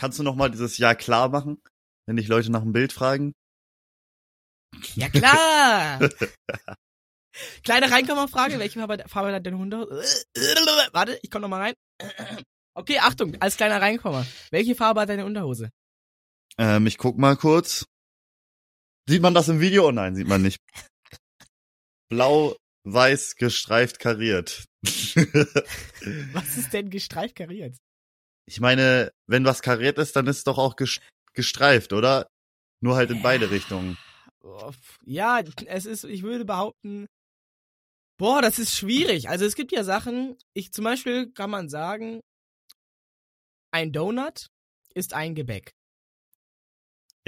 kannst du noch mal dieses Ja klar machen, wenn dich Leute nach dem Bild fragen? Ja klar! Kleine Reinkommerfrage, welche Farbe, Farbe hat dein Hundehose? Warte, ich komm noch mal rein. Okay, Achtung, als kleiner Reinkommer. Welche Farbe hat deine Unterhose? Ähm, ich guck mal kurz. Sieht man das im Video? Oh nein, sieht man nicht. Blau, weiß, gestreift, kariert. Was ist denn gestreift kariert? Ich meine, wenn was kariert ist, dann ist es doch auch gestreift, oder? Nur halt in beide Richtungen. Ja, es ist, ich würde behaupten, boah, das ist schwierig. Also es gibt ja Sachen, ich zum Beispiel kann man sagen, ein Donut ist ein Gebäck.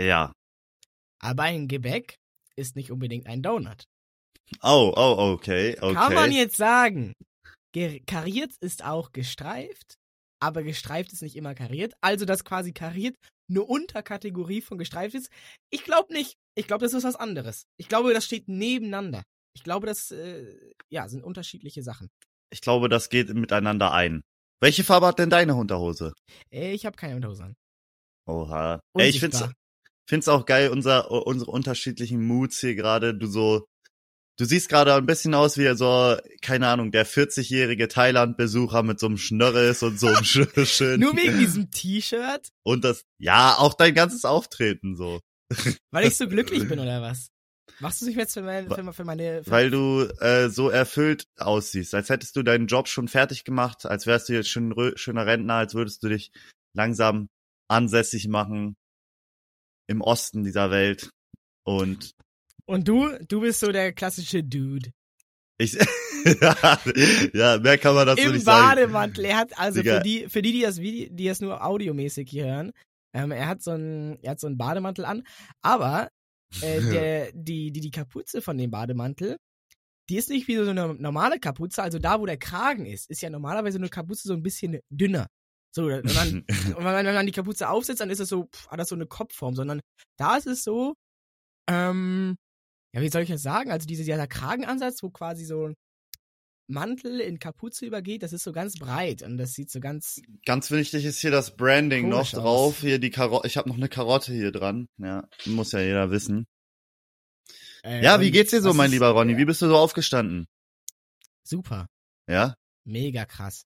Ja. Aber ein Gebäck ist nicht unbedingt ein Donut. Oh, oh, okay, okay. Kann man jetzt sagen, kariert ist auch gestreift, aber gestreift ist nicht immer kariert. Also, dass quasi kariert eine Unterkategorie von gestreift ist. Ich glaube nicht. Ich glaube, das ist was anderes. Ich glaube, das steht nebeneinander. Ich glaube, das äh, ja, sind unterschiedliche Sachen. Ich glaube, das geht miteinander ein. Welche Farbe hat denn deine Unterhose? Äh, ich habe keine Unterhose an. Oha. Ey, ich find's, find's auch geil, unser, unsere unterschiedlichen Moods hier gerade. Du so, du siehst gerade ein bisschen aus wie so, keine Ahnung, der 40-jährige Thailand-Besucher mit so einem Schnörres und so einem schönen. Nur wegen diesem T-Shirt? Und das, ja, auch dein ganzes Auftreten so. Weil ich so glücklich bin oder was? Machst du dich jetzt für meine, für, für meine für Weil du äh, so erfüllt aussiehst, als hättest du deinen Job schon fertig gemacht, als wärst du jetzt schon ein schöner Rentner, als würdest du dich langsam ansässig machen im Osten dieser Welt. Und und du, du bist so der klassische Dude. Ich, ja, mehr kann man dazu Im nicht sagen. Im Bademantel. Er hat, also für die, für die, die das Video, die das nur audiomäßig hier hören, ähm, er hat so einen, er hat so einen Bademantel an, aber äh, der, die, die, die Kapuze von dem Bademantel, die ist nicht wie so eine normale Kapuze, also da, wo der Kragen ist, ist ja normalerweise eine Kapuze so ein bisschen dünner. So, und, dann, und wenn, man die Kapuze aufsetzt, dann ist es so, pff, hat das so eine Kopfform, sondern da ist es so, ähm, ja, wie soll ich das sagen? Also dieser, dieser Kragenansatz, wo quasi so ein Mantel in Kapuze übergeht, das ist so ganz breit und das sieht so ganz. Ganz wichtig ist hier das Branding noch drauf. Aus. Hier die Karotte. Ich habe noch eine Karotte hier dran. Ja, muss ja jeder wissen. Äh, ja, wie geht's dir so, mein lieber Ronny? Ja. Wie bist du so aufgestanden? Super. Ja? Mega krass.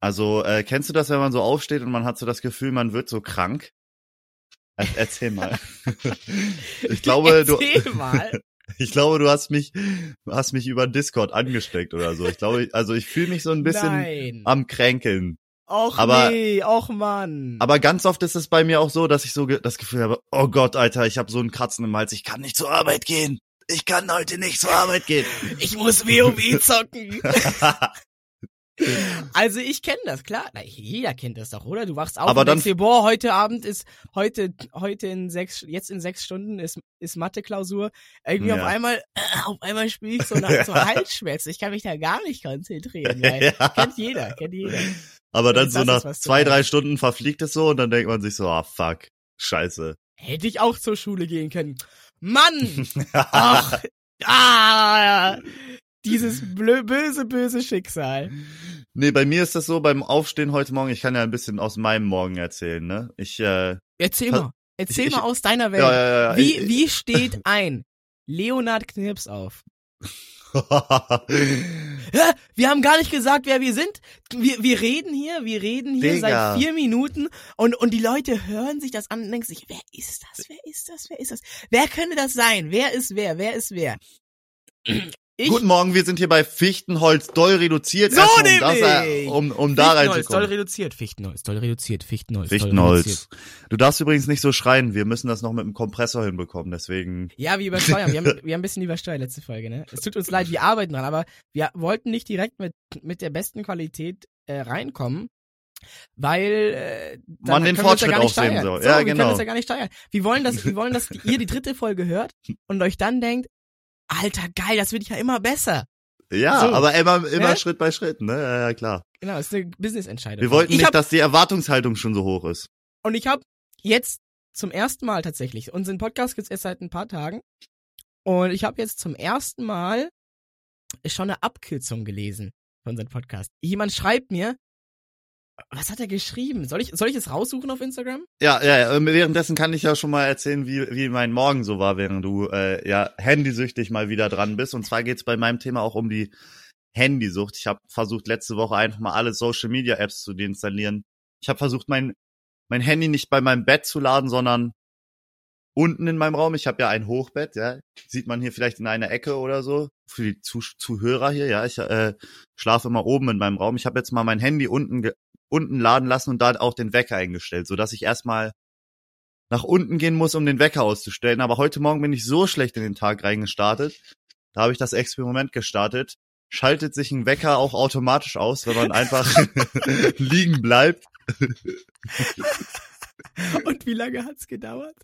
Also, äh, kennst du das, wenn man so aufsteht und man hat so das Gefühl, man wird so krank? Erzähl mal. ich glaube, Erzähl du. mal. Ich glaube, du hast mich, hast mich über Discord angesteckt oder so. Ich glaube, also ich fühle mich so ein bisschen Nein. am Kränkeln. Och aber, nee, och Mann. Aber ganz oft ist es bei mir auch so, dass ich so ge das Gefühl habe, oh Gott, Alter, ich habe so einen Kratzen im Hals, ich kann nicht zur Arbeit gehen. Ich kann heute nicht zur Arbeit gehen. Ich muss WoW zocken. Also ich kenne das, klar. Na, jeder kennt das doch, oder? Du wachst auf Aber und dann denkst dir, boah, heute Abend ist, heute, heute in sechs, jetzt in sechs Stunden ist, ist Mathe-Klausur. Irgendwie ja. auf einmal, auf einmal spiele ich so nach so Halsschmerzen. Ich kann mich da gar nicht konzentrieren. Weil, ja. Kennt jeder, kennt jeder. Aber dann so nach zwei, drei Stunden verfliegt es so und dann denkt man sich so, ah, fuck, scheiße. Hätte ich auch zur Schule gehen können. Mann! Ach, ah, dieses böse, böse Schicksal. Nee, bei mir ist das so, beim Aufstehen heute Morgen, ich kann ja ein bisschen aus meinem Morgen erzählen, ne? Ich, äh. Erzähl mal. Erzähl ich, mal aus deiner Welt. Ja, ja, ja, wie, wie steht ein Leonard Knirps auf? wir haben gar nicht gesagt, wer wir sind. Wir, wir reden hier, wir reden hier Digga. seit vier Minuten und, und die Leute hören sich das an und denken sich, wer ist das? Wer ist das? Wer ist das? Wer könnte das sein? Wer ist wer? Wer ist wer? Ich? Guten Morgen, wir sind hier bei Fichtenholz doll reduziert. So Erstmal! Um, das, um, um da reinzukommen. doll reduziert, Fichtenholz, doll reduziert, Fichtenholz, Fichtenholz. Doll reduziert. Du darfst übrigens nicht so schreien, wir müssen das noch mit dem Kompressor hinbekommen, deswegen. Ja, wie übersteuern. wir, haben, wir haben ein bisschen übersteuert letzte Folge, ne? Es tut uns leid, wir arbeiten dran, aber wir wollten nicht direkt mit, mit der besten Qualität äh, reinkommen. Weil äh, man den Fortschritt auch sehen soll. So, ja, wir genau. können uns ja gar nicht steuern. Wir wollen, dass, wir wollen, dass ihr die dritte Folge hört und euch dann denkt, Alter, geil, das wird ja immer besser. Ja, so. aber immer, immer ja? Schritt bei Schritt, ne? Ja, ja, klar. Genau, ist eine Business-Entscheidung. Wir wollten ich nicht, hab, dass die Erwartungshaltung schon so hoch ist. Und ich habe jetzt zum ersten Mal tatsächlich, unseren Podcast gibt's erst seit ein paar Tagen, und ich habe jetzt zum ersten Mal schon eine Abkürzung gelesen von unserem Podcast. Jemand schreibt mir, Was hat er geschrieben? Soll ich, soll ich es raussuchen auf Instagram? Ja, ja, ja. Ähm, währenddessen kann ich ja schon mal erzählen, wie, wie mein Morgen so war, während du äh, ja handysüchtig mal wieder dran bist. Und zwar geht's bei meinem Thema auch um die Handysucht. Ich habe versucht, letzte Woche einfach mal alle Social Media Apps zu deinstallieren. Ich habe versucht, mein, mein Handy nicht bei meinem Bett zu laden, sondern unten in meinem Raum. Ich habe ja ein Hochbett, ja. Sieht man hier vielleicht in einer Ecke oder so. Für die Zuh Zuhörer hier, ja. Ich äh, schlafe immer oben in meinem Raum. Ich habe jetzt mal mein Handy unten unten laden lassen und da auch den Wecker eingestellt, so dass ich erstmal nach unten gehen muss, um den Wecker auszustellen. Aber heute Morgen bin ich so schlecht in den Tag reingestartet. Da habe ich das Experiment gestartet. Schaltet sich ein Wecker auch automatisch aus, wenn man einfach liegen bleibt. Und wie lange hat's gedauert?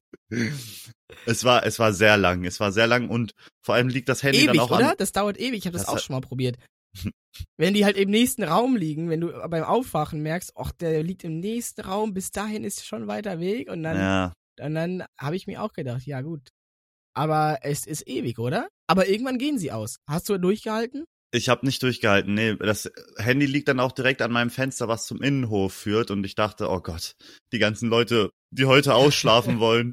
Es war, es war sehr lang. Es war sehr lang und vor allem liegt das Handy ewig, dann auch oder? an. Das dauert ewig. Ich habe das, das, auch schon mal probiert. Wenn die halt im nächsten Raum liegen, wenn du beim Aufwachen merkst, ach, der liegt im nächsten Raum, bis dahin ist schon weiter Weg und dann, ja. und dann habe ich mir auch gedacht, ja gut. Aber es ist ewig, oder? Aber irgendwann gehen sie aus. Hast du durchgehalten? Ich habe nicht durchgehalten. Nee, das Handy liegt dann auch direkt an meinem Fenster, was zum Innenhof führt und ich dachte, oh Gott, die ganzen Leute, die heute ausschlafen wollen,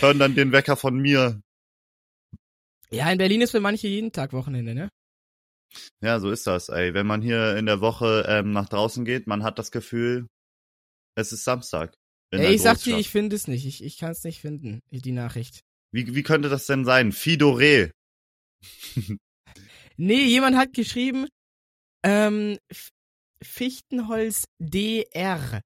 hören dann den Wecker von mir. Ja, in Berlin ist für manche jeden Tag Wochenende, ne? Ja, so ist das, ey. Wenn man hier in der Woche ähm, nach draußen geht, man hat das Gefühl, es ist Samstag. Ey, ich sag dir, ich finde es nicht. Ich, ich kann es nicht finden, die Nachricht. Wie, wie könnte das denn sein? Fidore. nee, jemand hat geschrieben, ähm, Fichtenholz DR.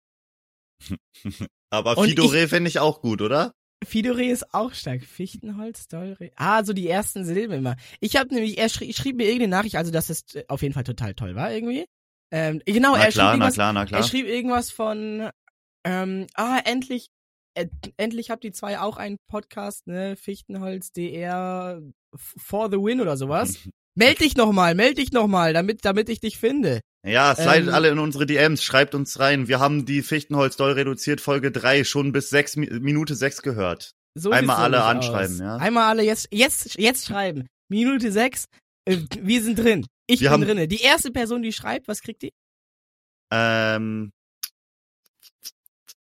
Aber Fidore finde ich auch gut, oder? Fidore ist auch stark. Fichtenholz, Dore. Ah, so die ersten Silben immer. Ich habe nämlich, er schrie, schrieb mir irgendeine Nachricht, also dass es äh, auf jeden Fall total toll war irgendwie. Ähm, genau, na er klar, schrieb na klar, na klar. Er schrieb irgendwas von, ähm, ah, endlich, äh, endlich habt die zwei auch einen Podcast, ne? Fichtenholz, DR, for the win oder sowas. meld dich nochmal, meld dich nochmal, damit, damit ich dich finde. Ja, slidet ähm, alle in unsere DMs, schreibt uns rein. Wir haben die Fichtenholz doll reduziert Folge 3 schon bis 6 Minute 6 gehört. So Einmal alle anschreiben, aus. ja. Einmal alle jetzt jetzt jetzt schreiben. Minute 6, äh, wir sind drin. Ich wir bin drinne. Die erste Person, die schreibt, was kriegt die? Ähm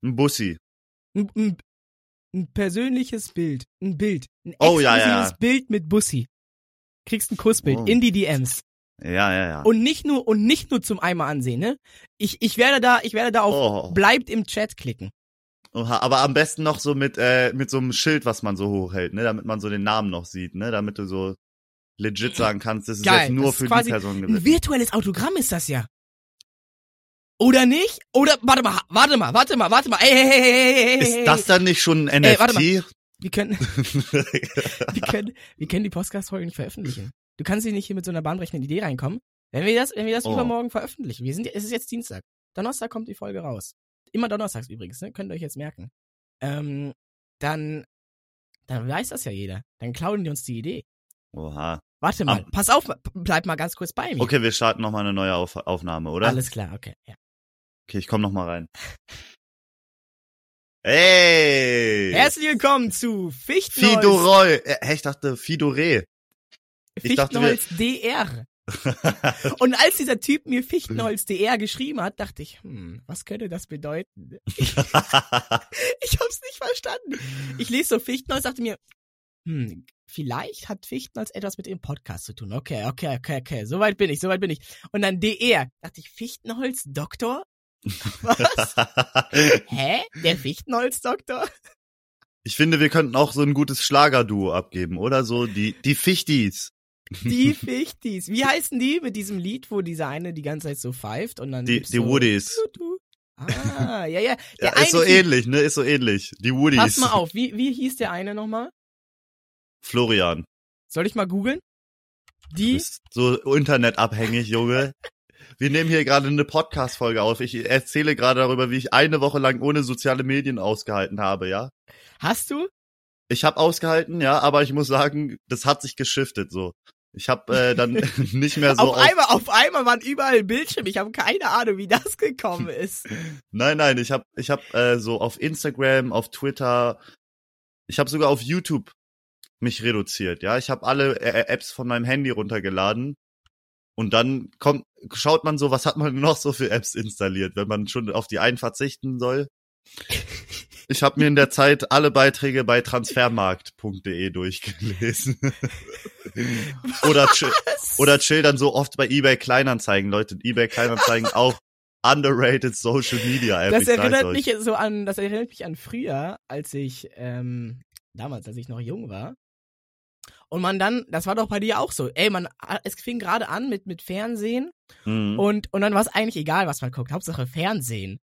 ein Bussi. Ein, ein, ein persönliches Bild, ein Bild, ein oh, ja, ja. Bild mit Bussi. Kriegst ein Kussbild oh. in die DMs. Ja, ja, ja. Und nicht nur und nicht nur zum einmal ansehen, ne? Ich ich werde da ich werde da auf oh. bleibt im Chat klicken. Oha, aber am besten noch so mit äh, mit so einem Schild, was man so hochhält, ne, damit man so den Namen noch sieht, ne, damit du so legit sagen kannst, das ist Geil, jetzt nur für die Person gewesen. Ein virtuelles Autogramm ist das ja. Oder nicht? Oder warte mal, warte mal, warte mal, warte mal. Ey, hey, hey, hey, hey, Ist das dann nicht schon ein NFT? Ey, warte mal. Wir können, wir können, wir können die Podcast-Folge nicht veröffentlichen. Du kannst hier nicht hier mit so einer bahnbrechenden Idee reinkommen. Wenn wir das, wenn wir das oh. übermorgen veröffentlichen, wir sind, es ist jetzt Dienstag. Donnerstag kommt die Folge raus. Immer donnerstags übrigens, ne? Könnt ihr euch jetzt merken. Ähm, dann, dann weiß das ja jeder. Dann klauen die uns die Idee. Oha. Warte mal, ah. pass auf, bleib mal ganz kurz bei mir. Okay, wir starten nochmal eine neue auf Aufnahme, oder? Alles klar, okay, ja. Okay, ich komm nochmal rein. Hey! Herzlich willkommen zu Fichtenholz. Fidoroi. Äh, ich dachte Fidore. Fichtenholz DR. Und als dieser Typ mir Fichtenholz DR geschrieben hat, dachte ich, hm, was könnte das bedeuten? ich hab's nicht verstanden. Ich lese so Fichtenholz, dachte mir, hm, vielleicht hat Fichtenholz etwas mit dem Podcast zu tun. Okay, okay, okay, okay, soweit bin ich, soweit bin ich. Und dann DR, dachte ich, Fichtenholz Doktor? Was? Hä? Der Fichtenholz-Doktor? Ich finde, wir könnten auch so ein gutes Schlagerduo abgeben, oder so die die Fichtis. Die Fichtis. Wie heißen die mit diesem Lied, wo dieser eine die ganze Zeit so pfeift und dann Die die so, Woodies. Ah, ja, ja. Der ja, ist so ähnlich, ne? Ist so ähnlich. Die Woodies. Pass mal auf, wie wie hieß der eine nochmal? Florian. Soll ich mal googeln? Die. So internetabhängig, Junge. Wir nehmen hier gerade eine Podcast-Folge auf. Ich erzähle gerade darüber, wie ich eine Woche lang ohne soziale Medien ausgehalten habe, ja? Hast du? Ich habe ausgehalten, ja, aber ich muss sagen, das hat sich geschiftet so. Ich habe äh, dann nicht mehr so auf, auf einmal auf einmal waren überall Bildschirme. Ich habe keine Ahnung, wie das gekommen ist. nein, nein, ich habe ich habe äh, so auf Instagram, auf Twitter, ich habe sogar auf YouTube mich reduziert. Ja, ich habe alle äh, Apps von meinem Handy runtergeladen Und dann kommt, schaut man so, was hat man noch so für Apps installiert, wenn man schon auf die einen verzichten soll. Ich habe mir in der Zeit alle Beiträge bei transfermarkt.de durchgelesen. oder, chill, oder chill dann so oft bei eBay Kleinanzeigen, Leute. eBay Kleinanzeigen auch underrated Social Media App. Das erinnert mich so an, das erinnert mich an früher, als ich ähm, damals, als ich noch jung war. Und man dann, das war doch bei dir auch so. Ey, man, es fing gerade an mit mit Fernsehen mhm. und und dann war es eigentlich egal, was man guckt. Hauptsache Fernsehen.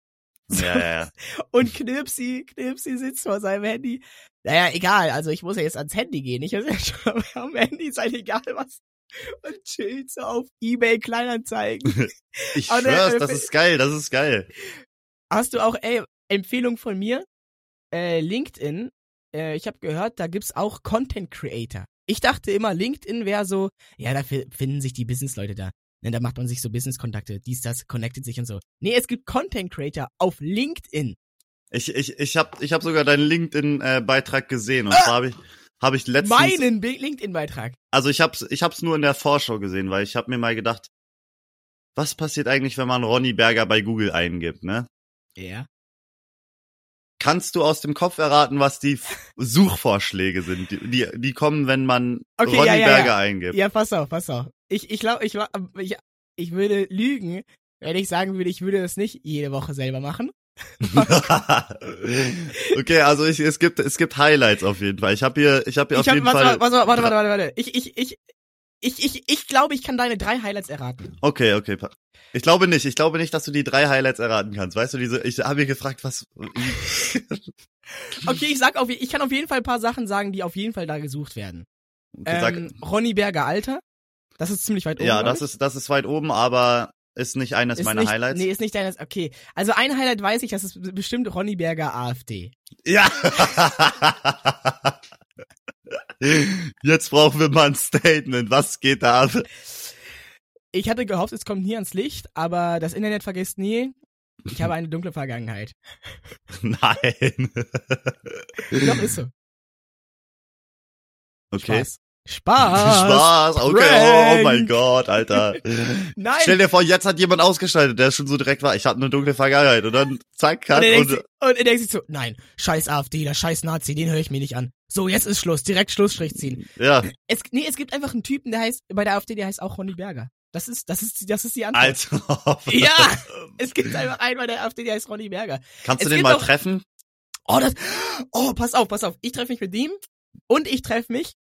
Ja, ja. Und Knipsi, Knipsi sitzt vor seinem Handy. Naja, egal. Also ich muss ja jetzt ans Handy gehen. Ich muss ja schon am Handy sein, egal was. Und chillt so auf Ebay Kleinanzeigen. ich schwör's, das ist geil, das ist geil. Hast du auch, ey, Empfehlung von mir? Äh, LinkedIn. Äh, ich habe gehört, da gibt's auch Content Creator. Ich dachte immer, LinkedIn wäre so, ja, da finden sich die Businessleute da. Ne, da macht man sich so Business-Kontakte, dies, das, connected sich und so. Nee, es gibt Content Creator auf LinkedIn. Ich, ich, ich habe ich hab sogar deinen LinkedIn-Beitrag gesehen und ah! zwar habe ich, hab ich letztens... Meinen LinkedIn-Beitrag? Also ich hab's, ich hab's nur in der Vorschau gesehen, weil ich habe mir mal gedacht, was passiert eigentlich, wenn man Ronny Berger bei Google eingibt, ne? Ja. Kannst du aus dem Kopf erraten, was die Suchvorschläge sind? Die, die, die kommen, wenn man okay, Ronny ja, ja, Berger ja. eingibt. Ja, pass auf, pass auf. Ich, ich glaube, ich, ich, ich würde lügen, wenn ich sagen würde, ich würde das nicht jede Woche selber machen. okay, also ich, es gibt es gibt Highlights auf jeden Fall. Ich habe hier ich habe hier ich auf hab, jeden warte, Fall warte, warte, warte, warte, warte. Ich ich ich ich ich ich glaube, ich kann deine drei Highlights erraten. Okay, okay. Ich glaube nicht. Ich glaube nicht, dass du die drei Highlights erraten kannst. Weißt du, diese ich habe mir gefragt, was Okay, ich sag auf ich kann auf jeden Fall ein paar Sachen sagen, die auf jeden Fall da gesucht werden. Okay, ähm, Ronny Berger Alter. Das ist ziemlich weit oben. Ja, das ist das ist weit oben, aber ist nicht eines ist meiner nicht, Highlights. Nee, ist nicht deines. Okay. Also ein Highlight weiß ich, das ist bestimmt Ronny Berger AfD. Ja. Jetzt brauchen wir mal ein Statement. Was geht da ab? Ich hatte gehofft, es kommt nie ans Licht, aber das Internet vergisst nie. Ich habe eine dunkle Vergangenheit. Nein. Doch, ist so. Okay. Spaß. Spaß. Spaß, okay. Prank. Oh mein Gott, Alter. Nein. Stell dir vor, jetzt hat jemand ausgeschaltet, der schon so direkt war. Ich hatte eine dunkle Vergangenheit und dann zack, cut und, er und, denkt, und, er denkt sich so, nein, scheiß AfD, der scheiß Nazi, den höre ich mir nicht an. So, jetzt ist Schluss, direkt Schlussstrich ziehen. ja. Es, nee, es gibt einfach einen Typen, der heißt, bei der AfD, der heißt auch Ronny Berger. Das ist, das ist, das ist die Antwort. Also. Ja, es gibt einfach einen bei der AfD, der heißt Ronny Berger. Kannst du Es den gibt mal auch- treffen? Oh, das, oh, pass auf, pass auf. Ich treffe mich mit ihm und ich treffe mich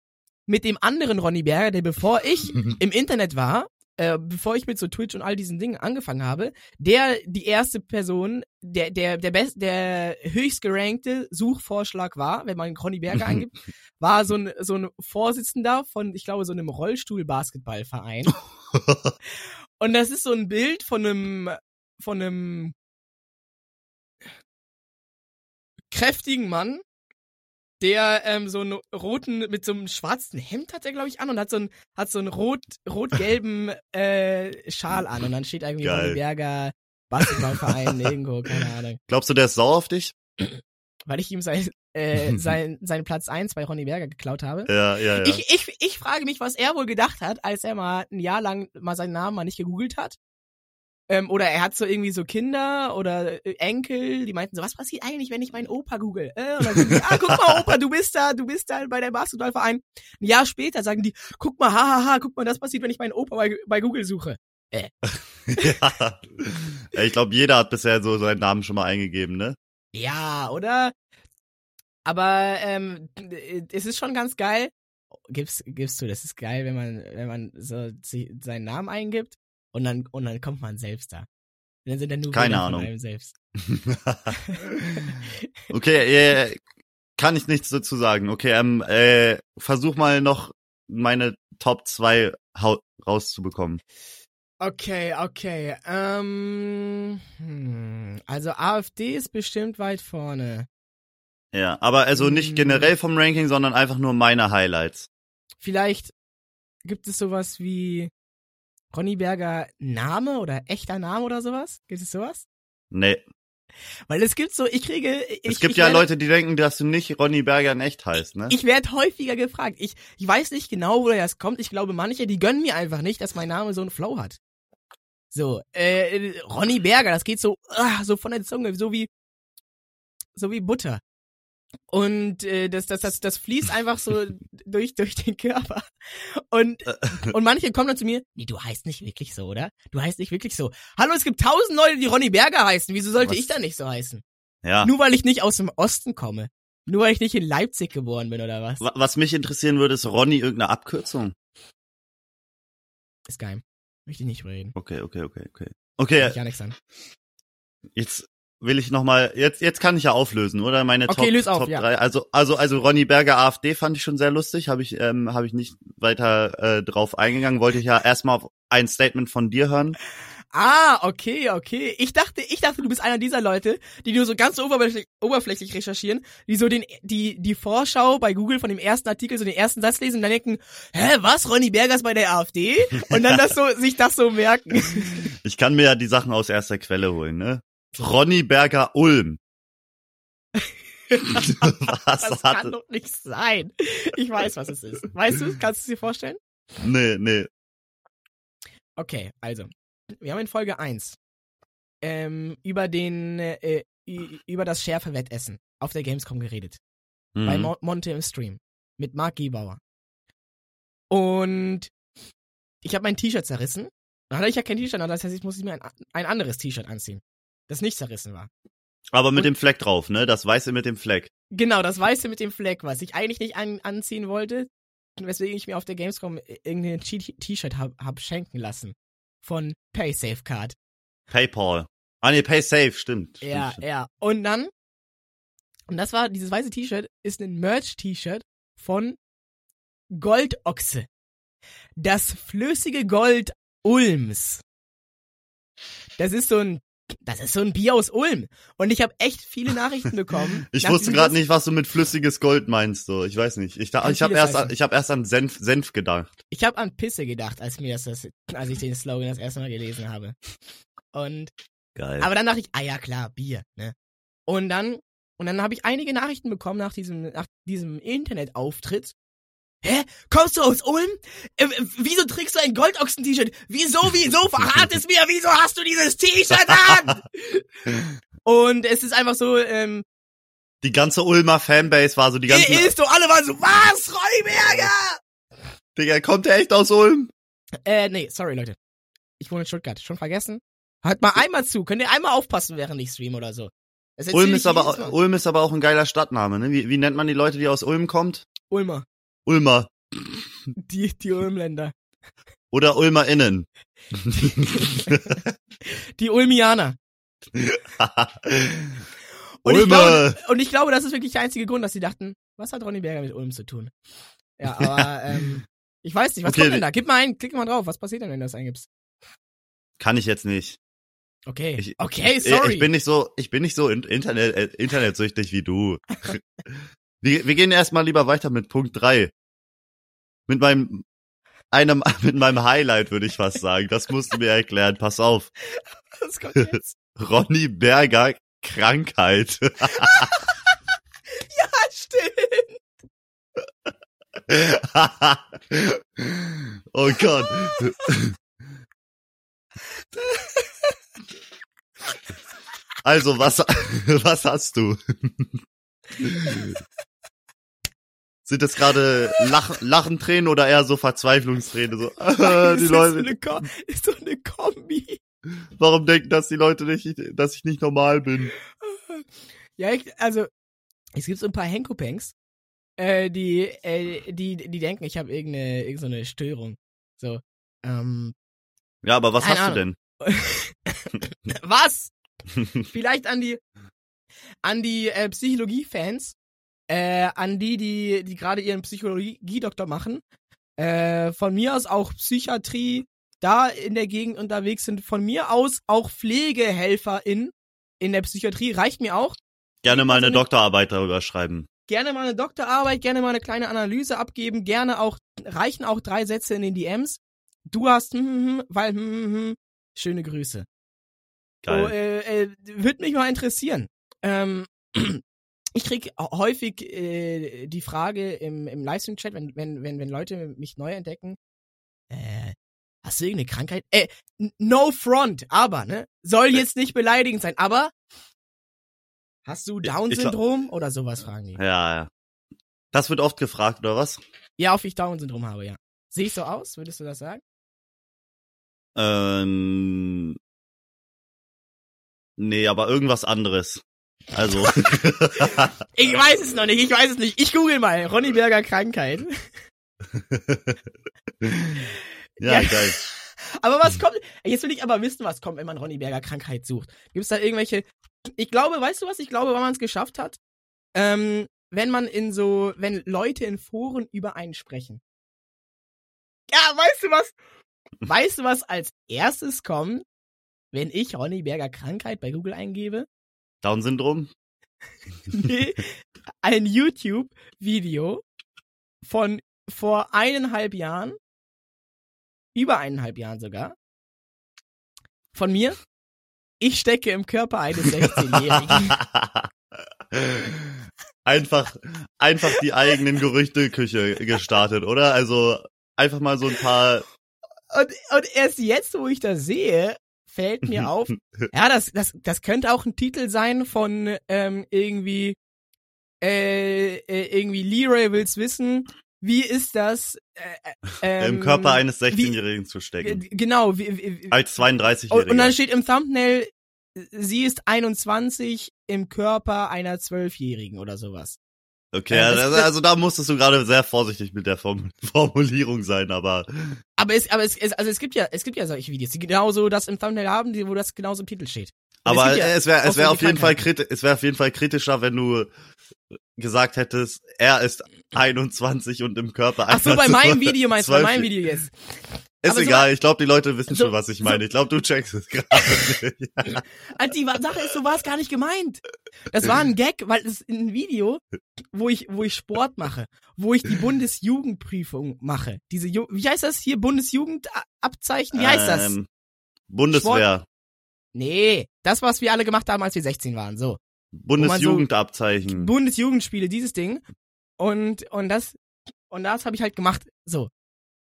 mit dem anderen Ronny Berger, der bevor ich im Internet war, äh, bevor ich mit so Twitch und all diesen Dingen angefangen habe, der die erste Person, der der der best, der höchst gerankte Suchvorschlag war, wenn man Ronny Berger eingibt, war so ein so ein Vorsitzender von, ich glaube, so einem Rollstuhl-Basketballverein. Und das ist so ein Bild von einem von einem kräftigen Mann, der ähm, so einen roten mit so einem schwarzen Hemd hat er glaube ich an und hat so einen hat so einen rot rot-gelben äh, Schal an und dann steht irgendwie Berger Basketballverein irgendwo, keine Ahnung. Glaubst du, der ist sauer auf dich? Weil ich ihm sein äh, sein seinen Platz 1 bei Ronny Berger geklaut habe. Ja, ja, ja. Ich, ich, ich frage mich, was er wohl gedacht hat, als er mal ein Jahr lang mal seinen Namen mal nicht gegoogelt hat. Ähm, oder er hat so irgendwie so Kinder oder äh, Enkel, die meinten so, was passiert eigentlich, wenn ich meinen Opa google? Äh, und dann sagen die, ah, guck mal, Opa, du bist da, du bist da bei der Basketballverein. Ein Jahr später sagen die, guck mal, hahaha, guck mal, das passiert, wenn ich meinen Opa bei, bei Google suche. ja. ja. Ich glaube, jeder hat bisher so seinen Namen schon mal eingegeben, ne? Ja, oder? Aber ähm, es ist schon ganz geil. Gibst, gibst du, das ist geil, wenn man, wenn man so seinen Namen eingibt und dann, und dann kommt man selbst da. Und dann sind dann nur Keine Bilder Ahnung. von einem selbst. okay, äh, kann ich nichts dazu sagen. Okay, ähm, äh, versuch mal noch meine Top 2 rauszubekommen. Okay, okay. Ähm, hm, also AfD ist bestimmt weit vorne. Ja, aber also nicht Mm. generell vom Ranking, sondern einfach nur meine Highlights. Vielleicht gibt es sowas wie Ronny Berger Name oder echter Name oder sowas? Gibt es sowas? Nee. Weil es gibt so, ich kriege. Ich, es gibt ich ja werde, Leute, die denken, dass du nicht Ronny Berger in echt heißt, ne? Ich werde häufiger gefragt. Ich, ich weiß nicht genau, woher das kommt. Ich glaube, manche, die gönnen mir einfach nicht, dass mein Name so einen Flow hat. So, äh, Ronny Berger, das geht so, ah, so von der Zunge, so wie, so wie Butter. Und äh, das, das, das, das fließt einfach so durch, durch den Körper. Und, und manche kommen dann zu mir, nee, du heißt nicht wirklich so, oder? Du heißt nicht wirklich so. Hallo, es gibt tausend Leute, die Ronny Berger heißen. Wieso sollte Was? ich dann nicht so heißen? Ja. Nur weil ich nicht aus dem Osten komme. Nur weil ich nicht in Leipzig geboren bin, oder was? Wa- Was mich interessieren würde, ist Ronny irgendeine Abkürzung? Ist geheim. Möchte ich nicht reden. Okay, okay, okay, okay. Okay, ich ja nichts an. jetzt will ich noch mal, jetzt, jetzt kann ich ja auflösen, oder? Meine Okay, Top, löse auf, Top ja. 3. Also, also, also Ronny Berger AfD fand ich schon sehr lustig, habe ich, ähm, habe ich nicht weiter äh, drauf eingegangen. Wollte ich ja erstmal auf ein Statement von dir hören. Ah, okay, okay. Ich dachte, ich dachte, du bist einer dieser Leute, die nur so ganz oberflächlich, oberflächlich recherchieren, die so den, die, die Vorschau bei Google von dem ersten Artikel, so den ersten Satz lesen und dann denken, hä, was, Ronny Berger ist bei der AfD? Und dann das so, sich das so merken. Ich kann mir ja die Sachen aus erster Quelle holen, ne? Ronny Berger Ulm. was Das hat, kann doch nicht sein. Ich weiß, was es ist. Weißt du, kannst du es dir vorstellen? nee, nee. Okay, also, wir haben in Folge 1 ähm, über den, äh, über das schärfe Wettessen auf der Gamescom geredet. bei Mhm. Mo Monte im Stream mit Mark Gebauer. Und ich habe mein T-Shirt zerrissen. Dann hatte ich ja kein T-Shirt, das heißt, ich musste mir ein, ein anderes T-Shirt anziehen, das nicht zerrissen war. Aber mit Und- dem Fleck drauf, ne? Das Weiße mit dem Fleck. Genau, das weiße mit dem Fleck, was ich eigentlich nicht an anziehen wollte, weswegen ich mir auf der Gamescom irgendein T-Shirt hab, hab schenken lassen. Von PaySafeCard. Paypal. Ah, nee, PaySafe, stimmt. stimmt, Ja, stimmt. ja. Und dann, und das war, dieses weiße T-Shirt ist ein Merch-T-Shirt von Goldochse. Das flüssige Gold Ulms. Das ist so ein, das ist so ein Bier aus Ulm. Und ich habe echt viele Nachrichten bekommen. Ich wusste gerade nicht, was du mit flüssiges Gold meinst, so. Ich weiß nicht. Ich, da, ich habe erst, an, ich erst an Senf, Senf gedacht. Ich habe an Pisse gedacht, als mir das, das, als ich den Slogan das erste Mal gelesen habe. Und Geil. Aber dann dachte ich, ah ja klar, Bier, ne? Und dann und dann habe ich einige Nachrichten bekommen nach diesem nach diesem Internetauftritt. Hä? Kommst du aus Ulm? Äh, wieso trägst du ein Goldochsen-T-Shirt? Wieso, wieso? Verrat es mir! Wieso hast du dieses T-Shirt an? Und es ist einfach so, ähm, die ganze Ulmer Fanbase war so die ganze. ist so, alle waren so, was, Ronny Digga, kommt der echt aus Ulm? Äh, nee, sorry, Leute. Ich wohne in Stuttgart. Schon vergessen? Hört mal einmal zu. Könnt ihr einmal aufpassen, während ich stream oder so? Ulm ist aber. Ulm ist aber auch ein geiler Stadtname, ne? Wie, wie nennt man die Leute, die aus Ulm kommt? Ulmer. Ulmer Die, die Ulmländer. oder Ulmerinnen. Die Ulmianer. Und ich, glaube, und ich glaube, das ist wirklich der einzige Grund, dass sie dachten, was hat Ronny Berger mit Ulm zu tun? Ja, aber ähm, ich weiß nicht, was Okay, kommt denn da? Gib mal ein, klick mal drauf. Was passiert denn, wenn du das eingibst? Kann ich jetzt nicht. Okay. Ich, okay, ich- sorry. Ich bin nicht so, ich bin nicht so in- Internet, äh, internetsüchtig wie du. Wir, wir gehen erstmal lieber weiter mit Punkt drei. Mit meinem, einem, mit meinem Highlight würde ich fast sagen. Das musst du mir erklären. Pass auf. was kommt jetzt? Ronny Berger Krankheit. Ah, stimmt. oh Gott. Also, was, was hast du? Sind das gerade Lach, Lachentränen oder eher so Verzweiflungstränen? So, Das die ist Leute, so eine, Ko ist so eine Kombi. warum denken das die Leute nicht, dass ich nicht normal bin? Ja, ich, also, es gibt so ein paar Henkopanks, äh, die, äh, die, die denken, ich habe irgendeine, irgendeine Störung. So, ähm, Ja, aber was hast du denn? was? Vielleicht an die, an die äh, Psychologie-Fans, äh, an die, die, die gerade ihren Psychologie-Doktor machen, äh, von mir aus auch Psychiatrie da in der Gegend unterwegs sind, von mir aus auch PflegehelferInnen in der Psychiatrie, reicht mir auch. Gerne mal eine Also- Doktorarbeit darüber schreiben. Gerne mal eine Doktorarbeit, gerne mal eine kleine Analyse abgeben, gerne auch, reichen auch drei Sätze in den DMs. Du hast, hm, hm, hm, weil, hm, hm, hm. schöne Grüße. Geil. Oh, äh, äh, Würde mich mal interessieren. Ähm, ich krieg häufig äh, die Frage im, im Livestream-Chat, wenn, wenn, wenn, wenn Leute mich neu entdecken, äh, hast du irgendeine Krankheit? Äh, no front, aber, ne? Soll jetzt nicht beleidigend sein, aber hast du Down-Syndrom oder sowas, fragen die. Ja, ja. Das wird oft gefragt, oder was? Ja, ob ich Down-Syndrom habe, ja. Sehe ich so aus? Würdest du das sagen? Ähm. Nee, aber irgendwas anderes. Also. ich weiß es noch nicht, ich weiß es nicht. Ich google mal. Ronny Berger Krankheit. ja, ja, geil. Aber was kommt? Jetzt will ich aber wissen, was kommt, wenn man Ronny Berger Krankheit sucht. Gibt es da irgendwelche. Ich glaube, weißt du was? Ich glaube, wenn man es geschafft hat, ähm, wenn man in so, wenn Leute in Foren über einen sprechen. Ja, weißt du was? Weißt du, was als erstes kommt, wenn ich Ronny Berger Krankheit bei Google eingebe? Down-Syndrom? nee, ein YouTube-Video von vor eineinhalb Jahren, über eineinhalb Jahren sogar, von mir. Ich stecke im Körper eines 16-Jährigen. einfach, einfach die eigenen Gerüchteküche gestartet, oder? Also einfach mal so ein paar. Und, und erst jetzt, wo ich das sehe, fällt mir auf, ja, das, das, das könnte auch ein Titel sein von ähm, irgendwie, äh, äh, irgendwie Leroy will's wissen, wie ist das? Äh, äh ähm, Im Körper eines 16-Jährigen zu stecken. Genau. Wie, wie, Als 32-Jähriger. Und dann steht im Thumbnail, sie ist 21 im Körper einer 12-Jährigen oder sowas. Okay, äh, das, also da musstest du gerade sehr vorsichtig mit der Form Formulierung sein, aber. Aber es, aber es, es, also es gibt ja, es gibt ja solche Videos, die genauso das im Thumbnail haben, wo das genauso im Titel steht. Und aber es, ja es wäre, es wäre auf jeden Fall kritisch, es wäre auf jeden Fall kritischer, wenn du gesagt hättest, er ist 21 und im Körper. Ach so, bei meinem Video meinst du, bei meinem Video jetzt. Ist aber egal, so, ich glaube, die Leute wissen so, schon, was ich meine. So, ich glaube, du checkst es gerade. ja. Also die Sache ist, so war es gar nicht gemeint. Das war ein Gag, weil es ein Video, wo ich, wo ich Sport mache, wo ich die Bundesjugendprüfung mache. Diese, Ju wie heißt das hier? Bundesjugendabzeichen? Wie heißt das? Ähm, Bundeswehr. Sport? Nee, das, was wir alle gemacht haben, als wir 16 waren, so. Bundesjugendabzeichen. Bundesjugendspiele, dieses Ding. Und, und das, und das habe ich halt gemacht, so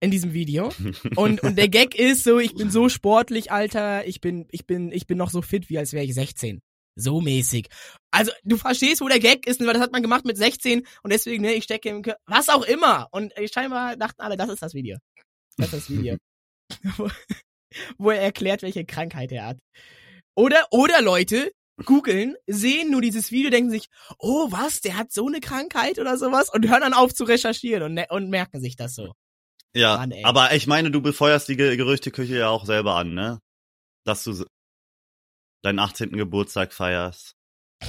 in diesem Video. Und, und der Gag ist so, ich bin so sportlich, Alter, ich bin, ich bin, ich bin noch so fit, wie als wäre ich 16. So mäßig. Also, du verstehst, wo der Gag ist, weil das hat man gemacht mit 16 und deswegen, ne, ich stecke im Kör was auch immer. Und scheinbar dachten alle, das ist das Video. Das ist das Video. wo, wo er erklärt, welche Krankheit er hat. Oder, oder Leute, googeln, sehen nur dieses Video, denken sich, oh was, der hat so eine Krankheit oder sowas und hören dann auf zu recherchieren und, und merken sich das so. Ja, Mann, aber ich meine, du befeuerst die Gerüchteküche ja auch selber an, ne? Dass du deinen 18. Geburtstag feierst.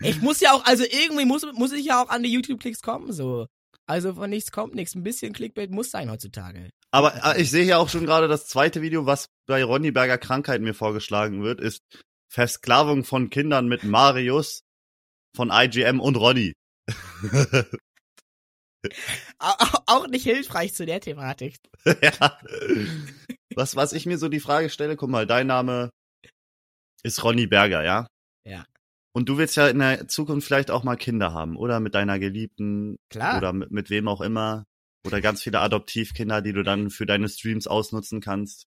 ich muss ja auch, also irgendwie muss, muss ich ja auch an die YouTube-Klicks kommen, so. Also von nichts kommt nichts. Ein bisschen Clickbait muss sein heutzutage. Aber äh, ich sehe ja auch schon gerade das zweite Video, was bei Ronny Berger Krankheit mir vorgeschlagen wird, ist Versklavung von Kindern mit Marius von IGM und Ronny. auch nicht hilfreich zu der Thematik. ja. Was, was ich mir so die Frage stelle, guck mal, dein Name ist Ronny Berger, ja? Ja. Und du willst ja in der Zukunft vielleicht auch mal Kinder haben, oder? Mit deiner Geliebten. Klar. Oder mit, mit wem auch immer. Oder ganz viele Adoptivkinder, die du dann für deine Streams ausnutzen kannst.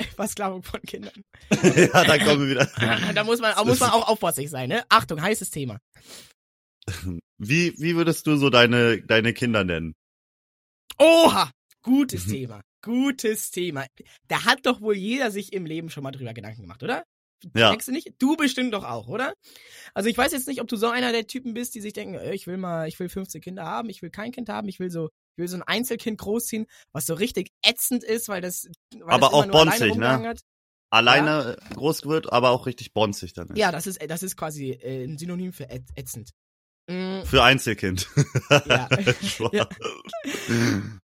Versklavung von Kindern. ja, da kommen wir wieder. da muss man, muss man auch aufpassig sein, ne? Achtung, heißes Thema. Wie, wie würdest du so deine, deine Kinder nennen? Oha! Gutes Thema. Gutes Thema. Da hat doch wohl jeder sich im Leben schon mal drüber Gedanken gemacht, oder? Ja. Denkst du nicht? Du bestimmt doch auch, oder? Also ich weiß jetzt nicht, ob du so einer der Typen bist, die sich denken, äh, ich will mal, ich will 15 Kinder haben, ich will kein Kind haben, ich will so, ich will so ein Einzelkind großziehen, was so richtig ätzend ist, weil das, weil aber das auch bonzig, ne? Hat. Alleine ja. groß wird, aber auch richtig bonzig dann. Ist. Ja, das ist, das ist quasi äh, ein Synonym für ätzend. Mhm. Für Einzelkind. Ja. ja.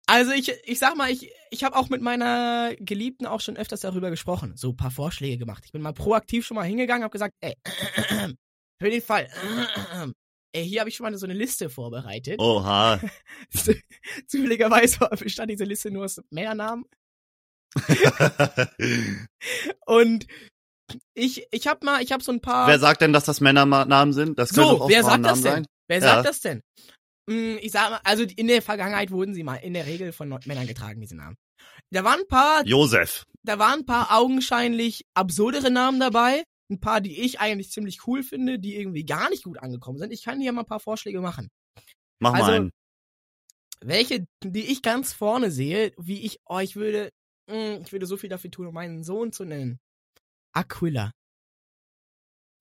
Also ich, ich sag mal, ich, ich habe auch mit meiner Geliebten auch schon öfters darüber gesprochen, so ein paar Vorschläge gemacht. Ich bin mal proaktiv schon mal hingegangen, habe gesagt, ey, für den Fall, ey, hier habe ich schon mal so eine Liste vorbereitet. Oha. Zufälligerweise bestand diese Liste nur aus Männernamen. und ich, ich hab mal, ich hab so ein paar. Wer sagt denn, dass das Männernamen sind? Das können so, auch wer sagt das denn? sein. Wer Ja. sagt das denn? Hm, Ich sag mal, also in der Vergangenheit wurden sie mal in der Regel von Männern getragen, diese Namen. Da waren ein paar, Josef. da waren ein paar augenscheinlich absurdere Namen dabei. Ein paar, die ich eigentlich ziemlich cool finde, die irgendwie gar nicht gut angekommen sind. Ich kann dir mal ein paar Vorschläge machen. Mach Also- mal einen. Welche, die ich ganz vorne sehe, wie ich, ich würde, mh, ich würde so viel dafür tun, um meinen Sohn zu nennen. Aquila.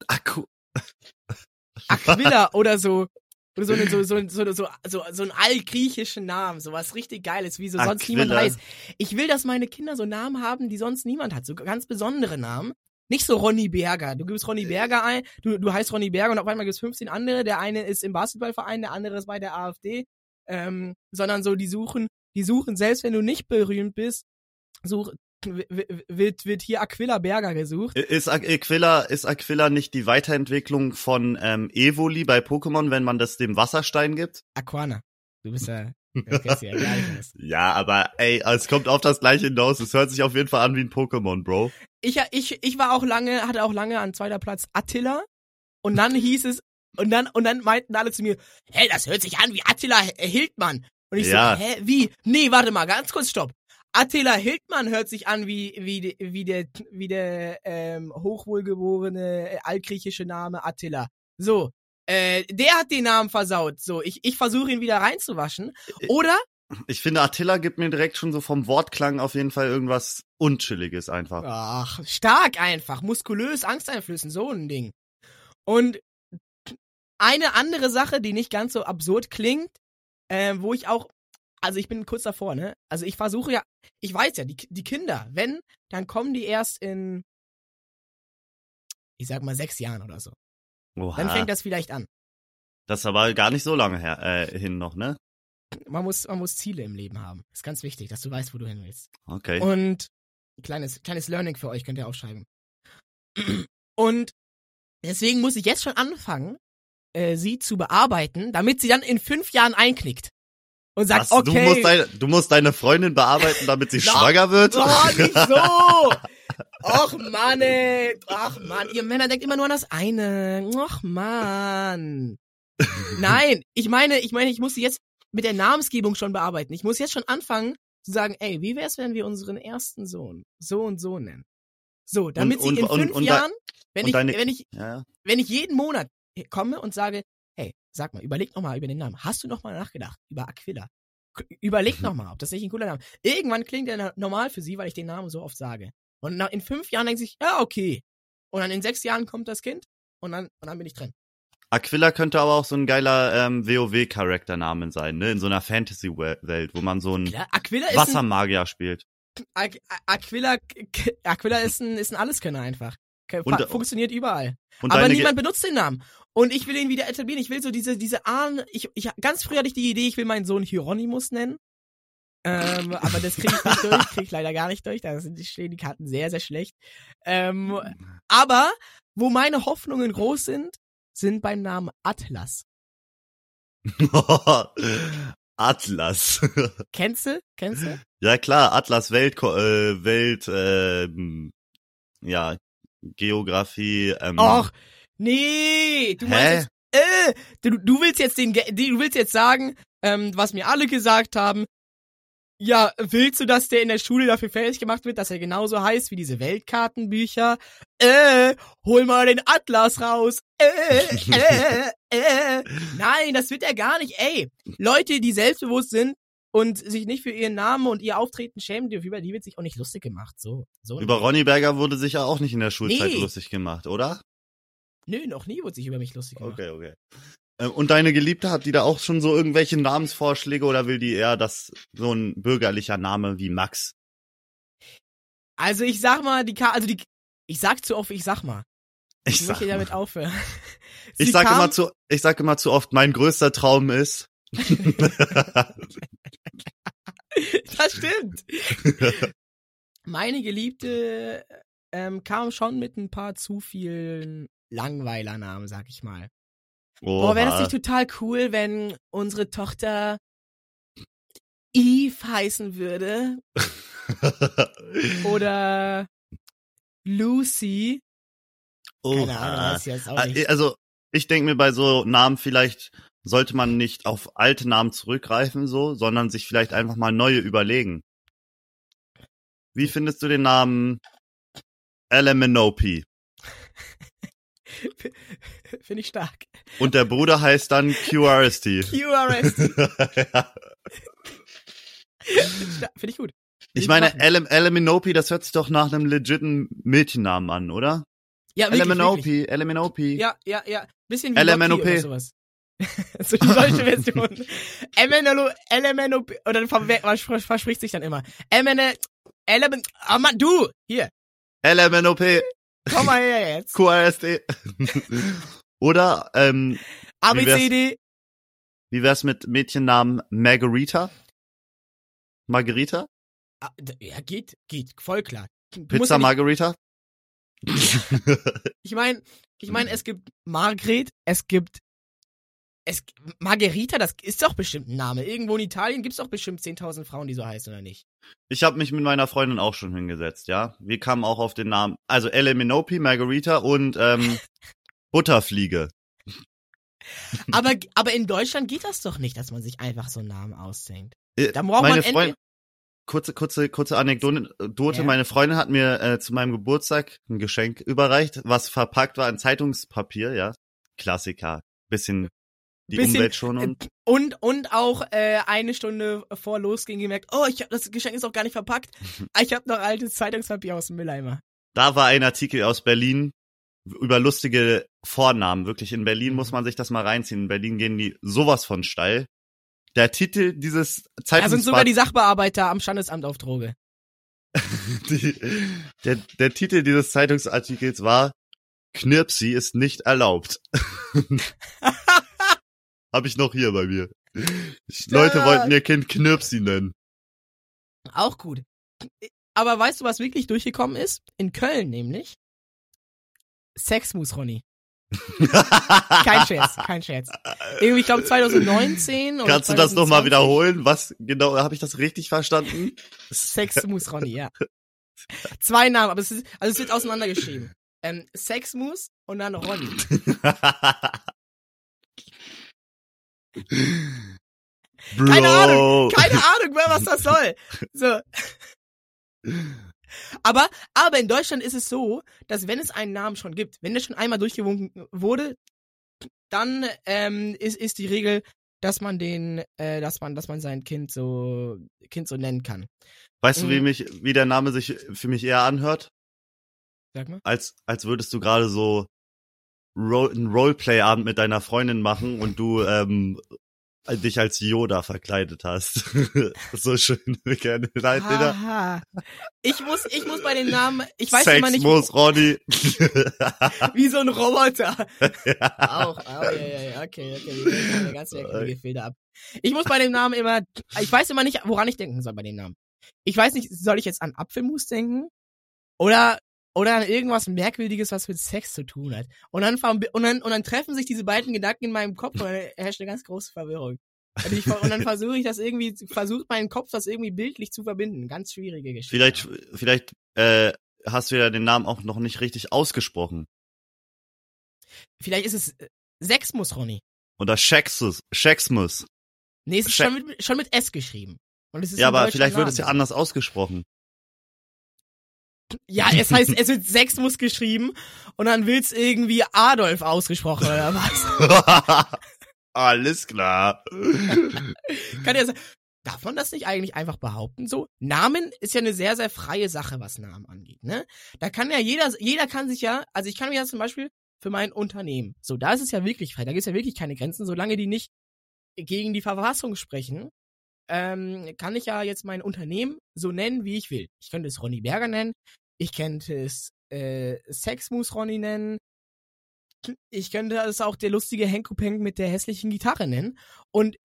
Akku. Aquila oder so. Oder so, eine, so, so, so, so, so, so einen altgriechischen Namen, so was richtig Geiles, wie so sonst niemand Aquila. heißt. Ich will, dass meine Kinder so Namen haben, die sonst niemand hat, so ganz besondere Namen. Nicht so Ronny Berger. Du gibst Ronny Berger ein, du, du heißt Ronny Berger und auf einmal gibt es 15 andere. Der eine ist im Basketballverein, der andere ist bei der AfD. Ähm, sondern so, die suchen, die suchen, selbst wenn du nicht berühmt bist, such, wird, wird hier Aquila Berger gesucht. Ist Aquila, ist Aquila nicht die Weiterentwicklung von ähm, Evoli bei Pokémon, wenn man das dem Wasserstein gibt? Aquana. Du bist ja, ja. Ja, aber ey, es kommt auf das gleiche hinaus. Es hört sich auf jeden Fall an wie ein Pokémon, Bro. ich, ich, ich war auch lange, hatte auch lange an zweiter Platz Attila. Und dann hieß es, und dann, und dann meinten alle zu mir, hä, das hört sich an wie Attila Hildmann. Und ich Ja. so, hä, wie? Nee, warte mal, ganz kurz, stopp. Attila Hildmann hört sich an wie, wie, wie der, wie der, ähm, hochwohlgeborene äh, altgriechische Name Attila. So. Äh, der hat den Namen versaut. So, ich, ich versuche ihn wieder reinzuwaschen. Oder Ich finde, Attila gibt mir direkt schon so vom Wortklang auf jeden Fall irgendwas Unchilliges einfach. Ach, stark einfach, muskulös, angsteinflößend, so ein Ding. Und eine andere Sache, die nicht ganz so absurd klingt, äh, wo ich auch, also ich bin kurz davor, ne? Also ich versuche ja, ich weiß ja, die, die Kinder, wenn, dann kommen die erst in, ich sag mal, sechs Jahren oder so. Oha, Dann fängt das vielleicht an. das ist aber gar nicht so lange her, äh, hin noch, ne? Man muss, man muss Ziele im Leben haben. ist ganz wichtig, dass du weißt, wo du hin willst. Okay. Und kleines, kleines Learning für euch könnt ihr aufschreiben. Und deswegen muss ich jetzt schon anfangen, äh, sie zu bearbeiten, damit sie dann in fünf Jahren einknickt. Und sagt, Was? okay. Du, musst deine, du musst deine Freundin bearbeiten, damit sie schwanger wird? Oh, nicht so! Och Mann, ey. Ach Mann, ihr Männer denkt immer nur an das eine. Och Mann. Nein, ich meine, ich meine, ich muss sie jetzt mit der Namensgebung schon bearbeiten. Ich muss jetzt schon anfangen zu sagen, ey, wie wär's, wenn wir unseren ersten Sohn so und so nennen? So, damit Und- sie in und- fünf und- Jahren, wenn ich, deine- wenn ich, ja. wenn ich jeden Monat komme und sage, hey, sag mal, überleg noch mal über den Namen. Hast du noch mal nachgedacht über Aquila? K- Überleg noch mal, ob das nicht ein cooler Name. Irgendwann klingt der na- normal für sie, weil ich den Namen so oft sage. Und in fünf Jahren denkt sich, ja, okay. Und dann in sechs Jahren kommt das Kind und dann, und dann bin ich drin. Aquila könnte aber auch so ein geiler ähm, WoW-Charaktername sein, ne? In so einer Fantasy-Welt, wo man so einen Klar, Aquila ist ein, Wassermagier spielt. Aqu- Aquila, Aquila ist ein, ist ein Alleskönner einfach. Und- fa- funktioniert überall. Und aber niemand benutzt den Namen. Und ich will ihn wieder etablieren. Ich will so diese, diese Ahn, ich, ich, ganz früh hatte ich die Idee, ich will meinen Sohn Hieronymus nennen. Ähm, aber das kriege ich nicht durch, kriege ich leider gar nicht durch. Da sind, die- stehen die Karten sehr, sehr schlecht. Ähm, aber wo meine Hoffnungen groß sind, sind beim Namen Atlas. Atlas. Kennst du? Kennst du? ja klar, Atlas Welt, äh, Welt, ähm, ja, Geografie. Ähm, Och, nee, du meinst jetzt, äh, du, du willst jetzt den, du willst jetzt sagen, ähm, was mir alle gesagt haben, ja, willst du, dass der in der Schule dafür fertig gemacht wird, dass er genauso heißt wie diese Weltkartenbücher? Äh, hol mal den Atlas raus. Äh, äh, äh. Nein, das wird er gar nicht. Ey, Leute, die selbstbewusst sind und sich nicht für ihren Namen und ihr Auftreten schämen dürfen, über die wird sich auch nicht lustig gemacht. So, so. Über Ronny Berger wurde sich ja auch nicht in der Schulzeit Nee. lustig gemacht, oder? Nö, noch nie wurde sich über mich lustig gemacht. Okay, okay. Ähm, Und deine Geliebte hat die da auch schon so irgendwelche Namensvorschläge oder will die eher das so ein bürgerlicher Name wie Max? Also ich sag mal, die Ka also die ich sag zu oft, ich sag mal. Ich Ich sag, möchte mal. damit aufhören. ich sag immer zu, ich sag immer zu oft, mein größter Traum ist. Das stimmt. Meine Geliebte ähm, kam schon mit ein paar zu vielen Langweilernamen, sag ich mal. Boah, wäre das nicht total cool, wenn unsere Tochter Eve heißen würde? Oder Lucy. Keine Ahnung, was jetzt auch ah, nicht. Also, ich denke mir bei so Namen vielleicht sollte man nicht auf alte Namen zurückgreifen, so, sondern sich vielleicht einfach mal neue überlegen. Wie findest du den Namen Elemenope? Finde ich stark. Und der Bruder heißt dann QRST. QRST. Finde ich gut. Ich meine, Elemenope, das hört sich doch nach einem legiten Mädchennamen an, oder? Ja, wirklich, Elemenope. Ja, ja, ja. Bisschen wie Elemenope. oder sowas. so die deutsche Version. MNLO, LMNOP, oder man verspricht sich dann immer. MN, Element, ah du, hier. LMNOP. Komm mal her jetzt. QRSD. oder, ähm. ABCD. Wie wär's mit Mädchennamen Margarita? Margarita? Ah, ja, geht, geht, voll klar. Pizza Margarita? ich meine, ich meine, es gibt Margret, es gibt es Margherita, das ist doch bestimmt ein Name. Irgendwo in Italien gibt's doch bestimmt 10.000 Frauen, die so heißen oder nicht? Ich habe mich mit meiner Freundin auch schon hingesetzt, ja. Wir kamen auch auf den Namen, also Elle Minopi, Margarita und ähm, Butterfliege. aber aber in Deutschland geht das doch nicht, dass man sich einfach so einen Namen ausdenkt. Äh, da braucht meine man Freundin, kurze, kurze, kurze Anekdote. Ja. Meine Freundin hat mir äh, zu meinem Geburtstag ein Geschenk überreicht, was verpackt war in Zeitungspapier, ja. Klassiker. Bisschen die bisschen, Umweltschonung. Äh, und, und auch äh, eine Stunde vor losging gemerkt, oh, ich hab, das Geschenk ist auch gar nicht verpackt. ich habe noch altes Zeitungspapier aus dem Mülleimer. Da war ein Artikel aus Berlin über lustige Vornamen. Wirklich, in Berlin muss mhm. man sich das mal reinziehen. In Berlin gehen die sowas von steil. Der Titel dieses Zeitungsblatt... Da sind sogar die Sachbearbeiter am Standesamt auf Droge. die, der, der Titel dieses Zeitungsartikels war Knirpsi ist nicht erlaubt. Hab ich noch hier bei mir. Leute wollten ihr Kind Knirpsi nennen. Auch gut. Aber weißt du, was wirklich durchgekommen ist? In Köln nämlich. Sexmus Ronny. kein Scherz, kein Scherz. Irgendwie, ich glaube 2019 oder Kannst 2020. du das nochmal wiederholen? Was genau, habe ich das richtig verstanden? Sexmus Ronny, ja. Zwei Namen, aber es ist, also es wird auseinandergeschrieben. Ähm, Sexmus und dann Ronny. Bro. Keine Ahnung, keine Ahnung mehr, was das soll. So. Aber, aber in Deutschland ist es so, dass wenn es einen Namen schon gibt, wenn der schon einmal durchgewunken wurde, dann ähm, ist, ist die Regel, dass man den, äh, dass man, dass man sein Kind so, Kind so nennen kann. Weißt mhm. du, wie mhm. mich, wie der Name sich für mich eher anhört? Sag mal. Als, als würdest du gerade so Ro einen Roleplay-Abend mit deiner Freundin machen und du ähm, dich als Yoda verkleidet hast. so schön gerne. Aha. Ich muss, ich muss bei den Namen, ich weiß Sex immer nicht. muss Ronny. Wie so ein Roboter. Ja. Auch, oh, ja, ja, okay, okay, wir ganz merkwürdige Filter ab. Ich muss bei dem Namen immer, ich weiß immer nicht, woran ich denken soll bei dem Namen. Ich weiß nicht, soll ich jetzt an Apfelmus denken? Oder oder an irgendwas Merkwürdiges, was mit Sex zu tun hat. Und dann, und dann, und dann treffen sich diese beiden Gedanken in meinem Kopf und dann herrscht eine ganz große Verwirrung. Und, ich, und dann versuche ich das irgendwie, versucht mein Kopf das irgendwie bildlich zu verbinden. Ganz schwierige Geschichte. Vielleicht, vielleicht äh, hast du ja den Namen auch noch nicht richtig ausgesprochen. Vielleicht ist es äh, Sexmus, Ronny. Oder Shexus, Shexmus. Nee, es ist She schon, mit, schon mit S geschrieben. Und es ist ja, aber vielleicht wird es ja anders ausgesprochen. Ja, es heißt, es wird Sexmus geschrieben und dann will's irgendwie Adolf ausgesprochen oder was? Alles klar. Kann ja sein. Darf man das nicht eigentlich einfach behaupten? So, Namen ist ja eine sehr, sehr freie Sache, was Namen angeht, ne? Da kann ja jeder, jeder kann sich ja, also ich kann mir ja zum Beispiel für mein Unternehmen, so, da ist es ja wirklich frei, da gibt's ja wirklich keine Grenzen, solange die nicht gegen die Verfassung sprechen, ähm, kann ich ja jetzt mein Unternehmen so nennen, wie ich will. Ich könnte es Ronny Berger nennen, ich könnte es äh, Sexmus Ronny nennen. Ich könnte es auch der lustige Henkupeng mit der hässlichen Gitarre nennen. Und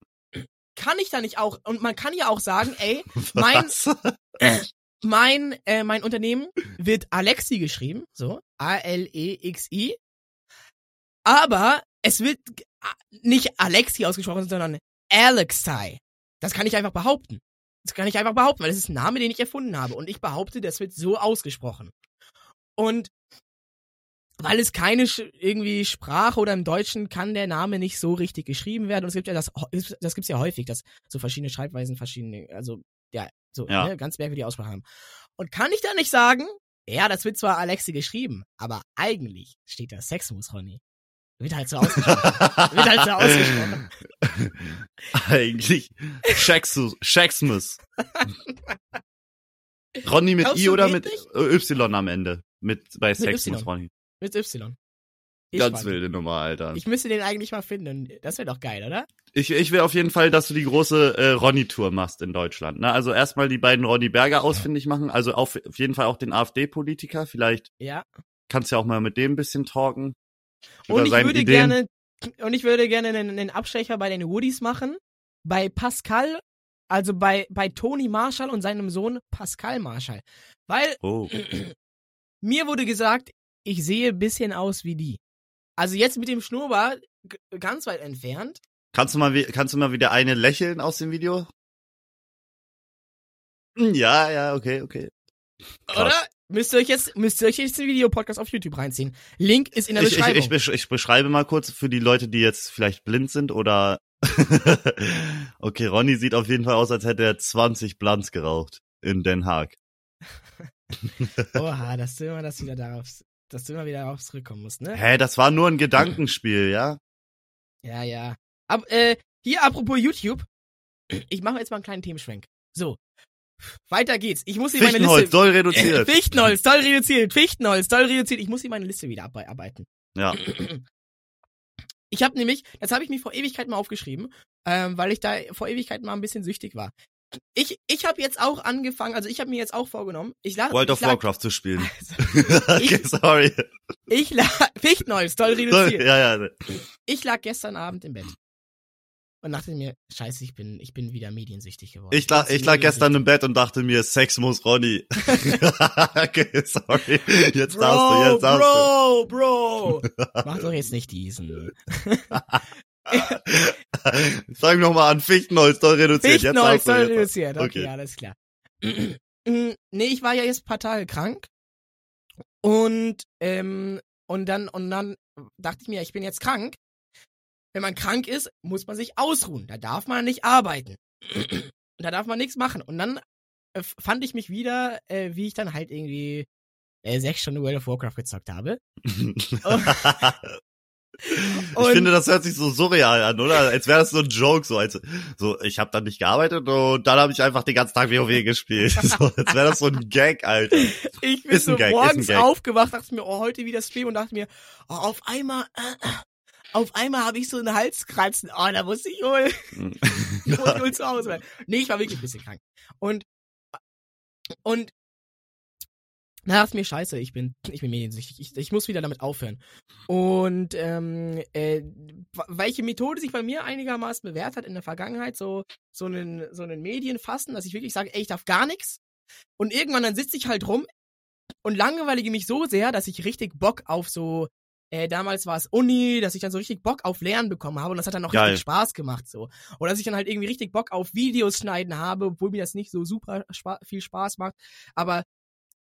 kann ich da nicht auch, und man kann ja auch sagen, ey, mein, mein, äh, mein Unternehmen wird Alexi geschrieben, so, A-L-E-X-I. Aber es wird nicht Alexi ausgesprochen, sondern Alexei. Das kann ich einfach behaupten. Das kann ich einfach behaupten, weil das ist ein Name, den ich erfunden habe. Und ich behaupte, das wird so ausgesprochen. Und weil es keine irgendwie Sprache oder im Deutschen kann der Name nicht so richtig geschrieben werden. Und es gibt ja das, das gibt's ja häufig, dass so verschiedene Schreibweisen, verschiedene, also ja, so ja. Ne, ganz merkwürdige Aussprache haben. Und kann ich da nicht sagen, ja, das wird zwar Alexi geschrieben, aber eigentlich steht da Sexmus, Ronny. Wird halt so ausgesprochen. wird halt so ausgesprochen. Eigentlich Shaxmus. Ronny mit I oder mit Y am Ende? Mit bei Sexmus, Ronny. Mit Y. Ich Ganz wilde Nummer, Alter. Ich müsste den eigentlich mal finden. Das wäre doch geil, oder? Ich, ich will auf jeden Fall, dass du die große äh, Ronny-Tour machst in Deutschland. Ne? Also erstmal die beiden Ronny Berger ausfindig machen. Also auf, auf jeden Fall auch den AfD-Politiker. Vielleicht ja. kannst du ja auch mal mit dem ein bisschen talken. Und ich würde Ideen. gerne und ich würde gerne einen, einen Abstecher bei den Woodies machen. Bei Pascal, also bei, bei Tony Marshall und seinem Sohn Pascal Marshall. Weil oh. mir wurde gesagt, ich sehe ein bisschen aus wie die. Also jetzt mit dem Schnurrbart ganz weit entfernt. Kannst du mal, kannst du mal wieder eine lächeln aus dem Video? Hm, ja, ja, okay, okay. Krass. Oder? Müsst ihr euch jetzt, müsst ihr euch jetzt den Videopodcast auf YouTube reinziehen. Link ist in der Beschreibung. Ich, ich, ich, ich beschreibe mal kurz für die Leute, die jetzt vielleicht blind sind oder okay, Ronny sieht auf jeden Fall aus, als hätte er 20 Blunts geraucht in Den Haag. Oha, dass du immer das wieder darauf, dass du immer wieder darauf zurückkommen musst, ne? Hä, das war nur ein Gedankenspiel, ja? Ja, ja. Ab, äh, hier apropos YouTube. Ich mache jetzt mal einen kleinen Themenschwenk. So. Weiter geht's. Ich muss hier meine Liste. Fichtenholz, soll reduziert. Fichtenholz, soll reduziert. Fichtenholz, soll reduziert. Ich muss hier meine Liste wieder abarbeiten. Ja. Ich habe nämlich, das habe ich mir vor Ewigkeit mal aufgeschrieben, ähm, weil ich da vor Ewigkeit mal ein bisschen süchtig war. Ich, ich habe jetzt auch angefangen, also ich habe mir jetzt auch vorgenommen, ich lag, World of Warcraft zu spielen. Also, okay, ich, sorry. Ich lag, Fichtenholz, toll reduziert. Ja, ja. Ich lag gestern Abend im Bett und dachte mir, scheiße, ich bin, ich bin wieder mediensüchtig geworden. Ich lag, ich lag gestern im Bett und dachte mir, Sex muss Ronny. okay, sorry. Jetzt bro, darfst du, jetzt darfst Bro, du. Bro, Mach doch jetzt nicht diesen. Sag noch mal an, Fichtenholz soll reduziert. Fichtenholz soll reduziert, okay, okay, alles klar. nee, ich war ja jetzt ein paar Tage krank. Und, ähm, und dann, und dann dachte ich mir, ich bin jetzt krank wenn man krank ist, muss man sich ausruhen. Da darf man nicht arbeiten. da darf man nichts machen. Und dann äh, fand ich mich wieder, äh, wie ich dann halt irgendwie äh, sechs Stunden World of Warcraft gezockt habe. ich finde, das hört sich so surreal an, oder? Als wäre das so ein Joke, so als so ich habe dann nicht gearbeitet und dann habe ich einfach den ganzen Tag WoW gespielt. So, als wäre das so ein Gag, Alter. Ich bin so Gag, morgens aufgewacht, dachte mir, oh, heute wieder Stream und dachte mir, oh, auf einmal äh, äh auf einmal habe ich so einen Halskratzen. Oh, da muss ich wohl, ich muss wohl zu Hause bleiben. Nee, ich war wirklich ein bisschen krank. Und, und, na, ist mir scheiße, ich bin, ich bin mediensüchtig. Ich, ich muss wieder damit aufhören. Und, ähm, äh, welche Methode sich bei mir einigermaßen bewährt hat in der Vergangenheit, so, so einen, so einen Medienfassen, dass ich wirklich sage, ey, ich darf gar nichts. Und irgendwann dann sitze ich halt rum und langweilige mich so sehr, dass ich richtig Bock auf so äh, damals war es Uni, dass ich dann so richtig Bock auf Lernen bekommen habe und das hat dann auch Geil. richtig Spaß gemacht so. Oder dass ich dann halt irgendwie richtig Bock auf Videos schneiden habe, obwohl mir das nicht so super spa viel Spaß macht, aber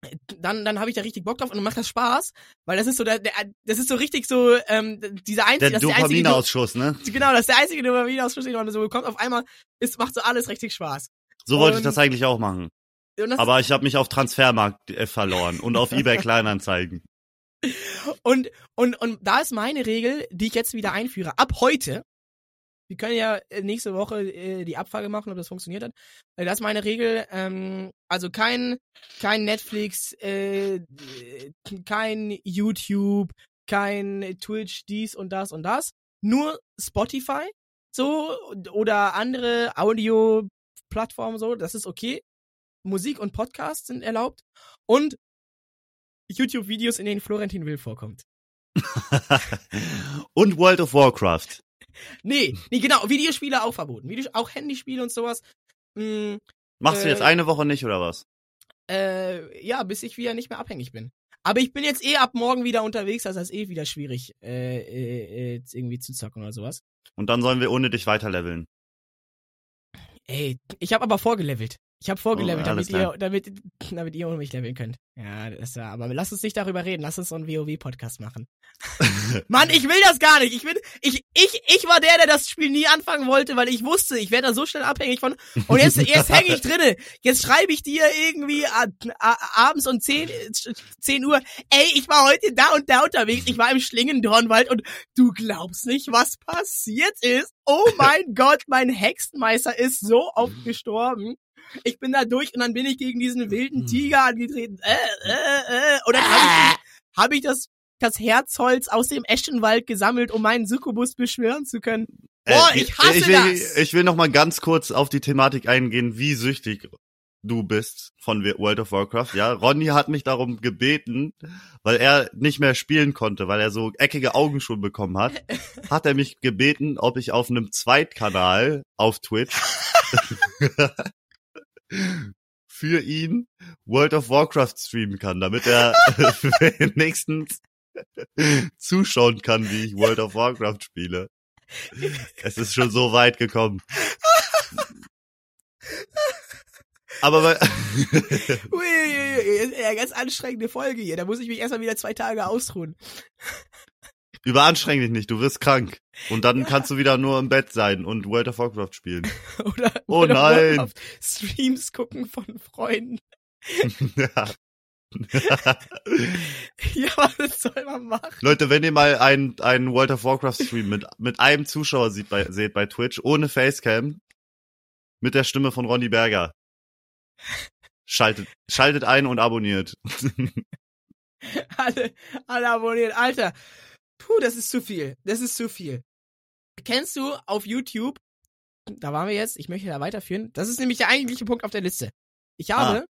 äh, dann dann habe ich da richtig Bock drauf und dann macht das Spaß, weil das ist so der, der das ist so richtig so ähm, dieser einzige der Dopaminausschuss, ne? Genau, das ist der einzige Dopaminausschuss, den man so bekommt. Auf einmal ist macht so alles richtig Spaß. So wollte ich das eigentlich auch machen. Aber ich habe mich auf Transfermarkt äh, verloren und auf eBay Kleinanzeigen. Und, und, und da ist meine Regel, die ich jetzt wieder einführe. Ab heute, wir können ja äh, nächste Woche äh, die Abfrage machen, ob das funktioniert hat. Äh, das ist meine Regel. Ähm, also kein, kein Netflix, kein YouTube, kein Twitch, dies und das und das. Nur Spotify so oder andere Audio-Plattformen so, das ist okay. Musik und Podcasts sind erlaubt. Und YouTube-Videos, in denen Florentin Will vorkommt. und World of Warcraft. Nee, nee, genau, Videospiele auch verboten. Videos auch Handyspiele und sowas. Hm, Machst äh, du jetzt äh, eine Woche nicht, oder was? Äh, ja, bis ich wieder nicht mehr abhängig bin. Aber ich bin jetzt eh ab morgen wieder unterwegs, also ist eh wieder schwierig, äh, äh, irgendwie zu zocken oder sowas. Und dann sollen wir ohne dich weiterleveln. Ey, ich habe aber vorgelevelt. Ich habe vorgelevelt, oh, damit, ihr, damit, damit ihr ohne mich leveln könnt. Ja, das ist ja, aber lass uns nicht darüber reden. Lass uns so einen WoW-Podcast machen. Mann, ich will das gar nicht. Ich bin, ich, ich, ich war der, der das Spiel nie anfangen wollte, weil ich wusste, ich werde da so schnell abhängig von. Und jetzt, jetzt hänge ich drinne. Jetzt schreibe ich dir irgendwie a, a, abends um 10, 10 Uhr, ey, ich war heute da und da unterwegs. Ich war im Schlingendornwald und du glaubst nicht, was passiert ist. Oh mein Gott, mein Hexenmeister ist so oft gestorben. Ich bin da durch und dann bin ich gegen diesen wilden hm. Tiger angetreten. Äh, äh, äh. Und dann habe ich, hab ich das, das Herzholz aus dem Eschenwald gesammelt, um meinen Succubus beschwören zu können. Äh, Boah, äh, ich hasse ich will, das! Ich will noch mal ganz kurz auf die Thematik eingehen, wie süchtig du bist von World of Warcraft. Ja, Ronny hat mich darum gebeten, weil er nicht mehr spielen konnte, weil er so eckige Augen schon bekommen hat, hat er mich gebeten, ob ich auf einem Zweitkanal auf Twitch für ihn World of Warcraft streamen kann, damit er wenigstens zuschauen kann, wie ich World of Warcraft spiele. Es ist schon so weit gekommen. Aber weil Ui, ganz anstrengende Folge hier. Da muss ich mich erstmal wieder zwei Tage ausruhen. Überanstreng dich nicht, du wirst krank. Und dann ja. kannst du wieder nur im Bett sein und World of Warcraft spielen. Oder, oh oder nein. Auf Streams gucken von Freunden. ja. ja, was soll man machen? Leute, wenn ihr mal einen, einen World of Warcraft Stream mit, mit einem Zuschauer sieht bei, seht bei Twitch, ohne Facecam, mit der Stimme von Ronny Berger. Schaltet, schaltet ein und abonniert. alle, alle abonniert. Alter, Puh, das ist zu viel. Das ist zu viel. Kennst du auf YouTube, da waren wir jetzt, ich möchte da weiterführen, das ist nämlich der eigentliche Punkt auf der Liste. Ich ah. habe,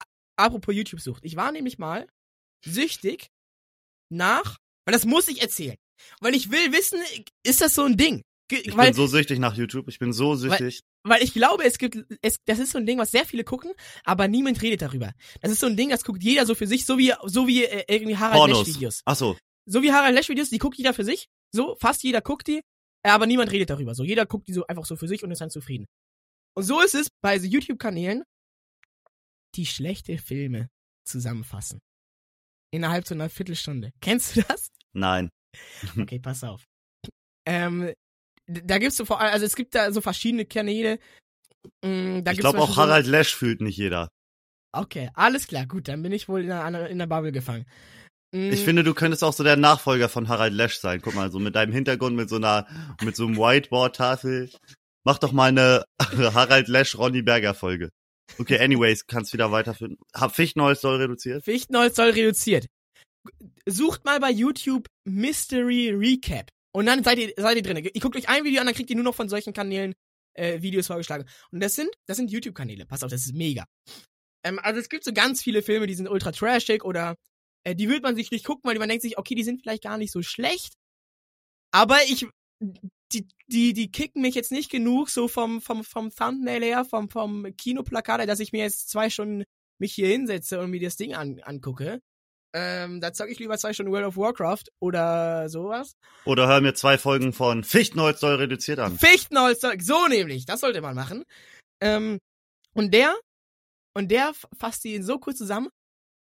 ah. apropos YouTube-Sucht, ich war nämlich mal süchtig nach, weil das muss ich erzählen, weil ich will wissen, ist das so ein Ding? Ich weil, bin so süchtig nach YouTube, ich bin so süchtig. Weil, weil ich glaube, es gibt, es, das ist so ein Ding, was sehr viele gucken, aber niemand redet darüber. Das ist so ein Ding, das guckt jeder so für sich, so wie, so wie äh, irgendwie Harald Videos. Ach so so wie Harald Lesch Videos, die guckt jeder für sich. So, fast jeder guckt die, aber niemand redet darüber. So, jeder guckt die so einfach so für sich und ist dann zufrieden. Und so ist es bei so YouTube-Kanälen, die schlechte Filme zusammenfassen. Innerhalb so einer Viertelstunde. Kennst du das? Nein. Okay, pass auf. Ähm, da gibt's so vor allem, also es gibt da so verschiedene Kanäle. Mm, da ich glaube auch Harald Lesch fühlt nicht jeder. Okay, alles klar, gut, dann bin ich wohl in der, in der Bubble gefangen. Ich finde, du könntest auch so der Nachfolger von Harald Lesch sein. Guck mal, so mit deinem Hintergrund, mit so einer, mit so einem Whiteboard-Tafel. Mach doch mal eine Harald Lesch Ronny Berger Folge. Okay, anyways, kannst wieder weiterführen. Fichtneues soll reduziert? Fichtneues soll reduziert. Sucht mal bei YouTube Mystery Recap. Und dann seid ihr, seid ihr drin. Ihr guckt euch ein Video an, dann kriegt ihr nur noch von solchen Kanälen äh, Videos vorgeschlagen. Und das sind, das sind YouTube-Kanäle. Pass auf, das ist mega. Ähm, also es gibt so ganz viele Filme, die sind ultra trashig oder äh, die wird man sich nicht gucken, weil man denkt sich, okay, die sind vielleicht gar nicht so schlecht. Aber ich, die, die, die kicken mich jetzt nicht genug so vom, vom, vom Thumbnail her, vom, vom Kinoplakat, dass ich mir jetzt zwei Stunden mich hier hinsetze und mir das Ding an, angucke. Ähm, da zocke ich lieber zwei Stunden World of Warcraft oder sowas. Oder hör mir zwei Folgen von Fichtenholz soll reduziert an. Fichtenholz soll, so nämlich, das sollte man machen. Ähm, und der, und der fasst die so kurz zusammen,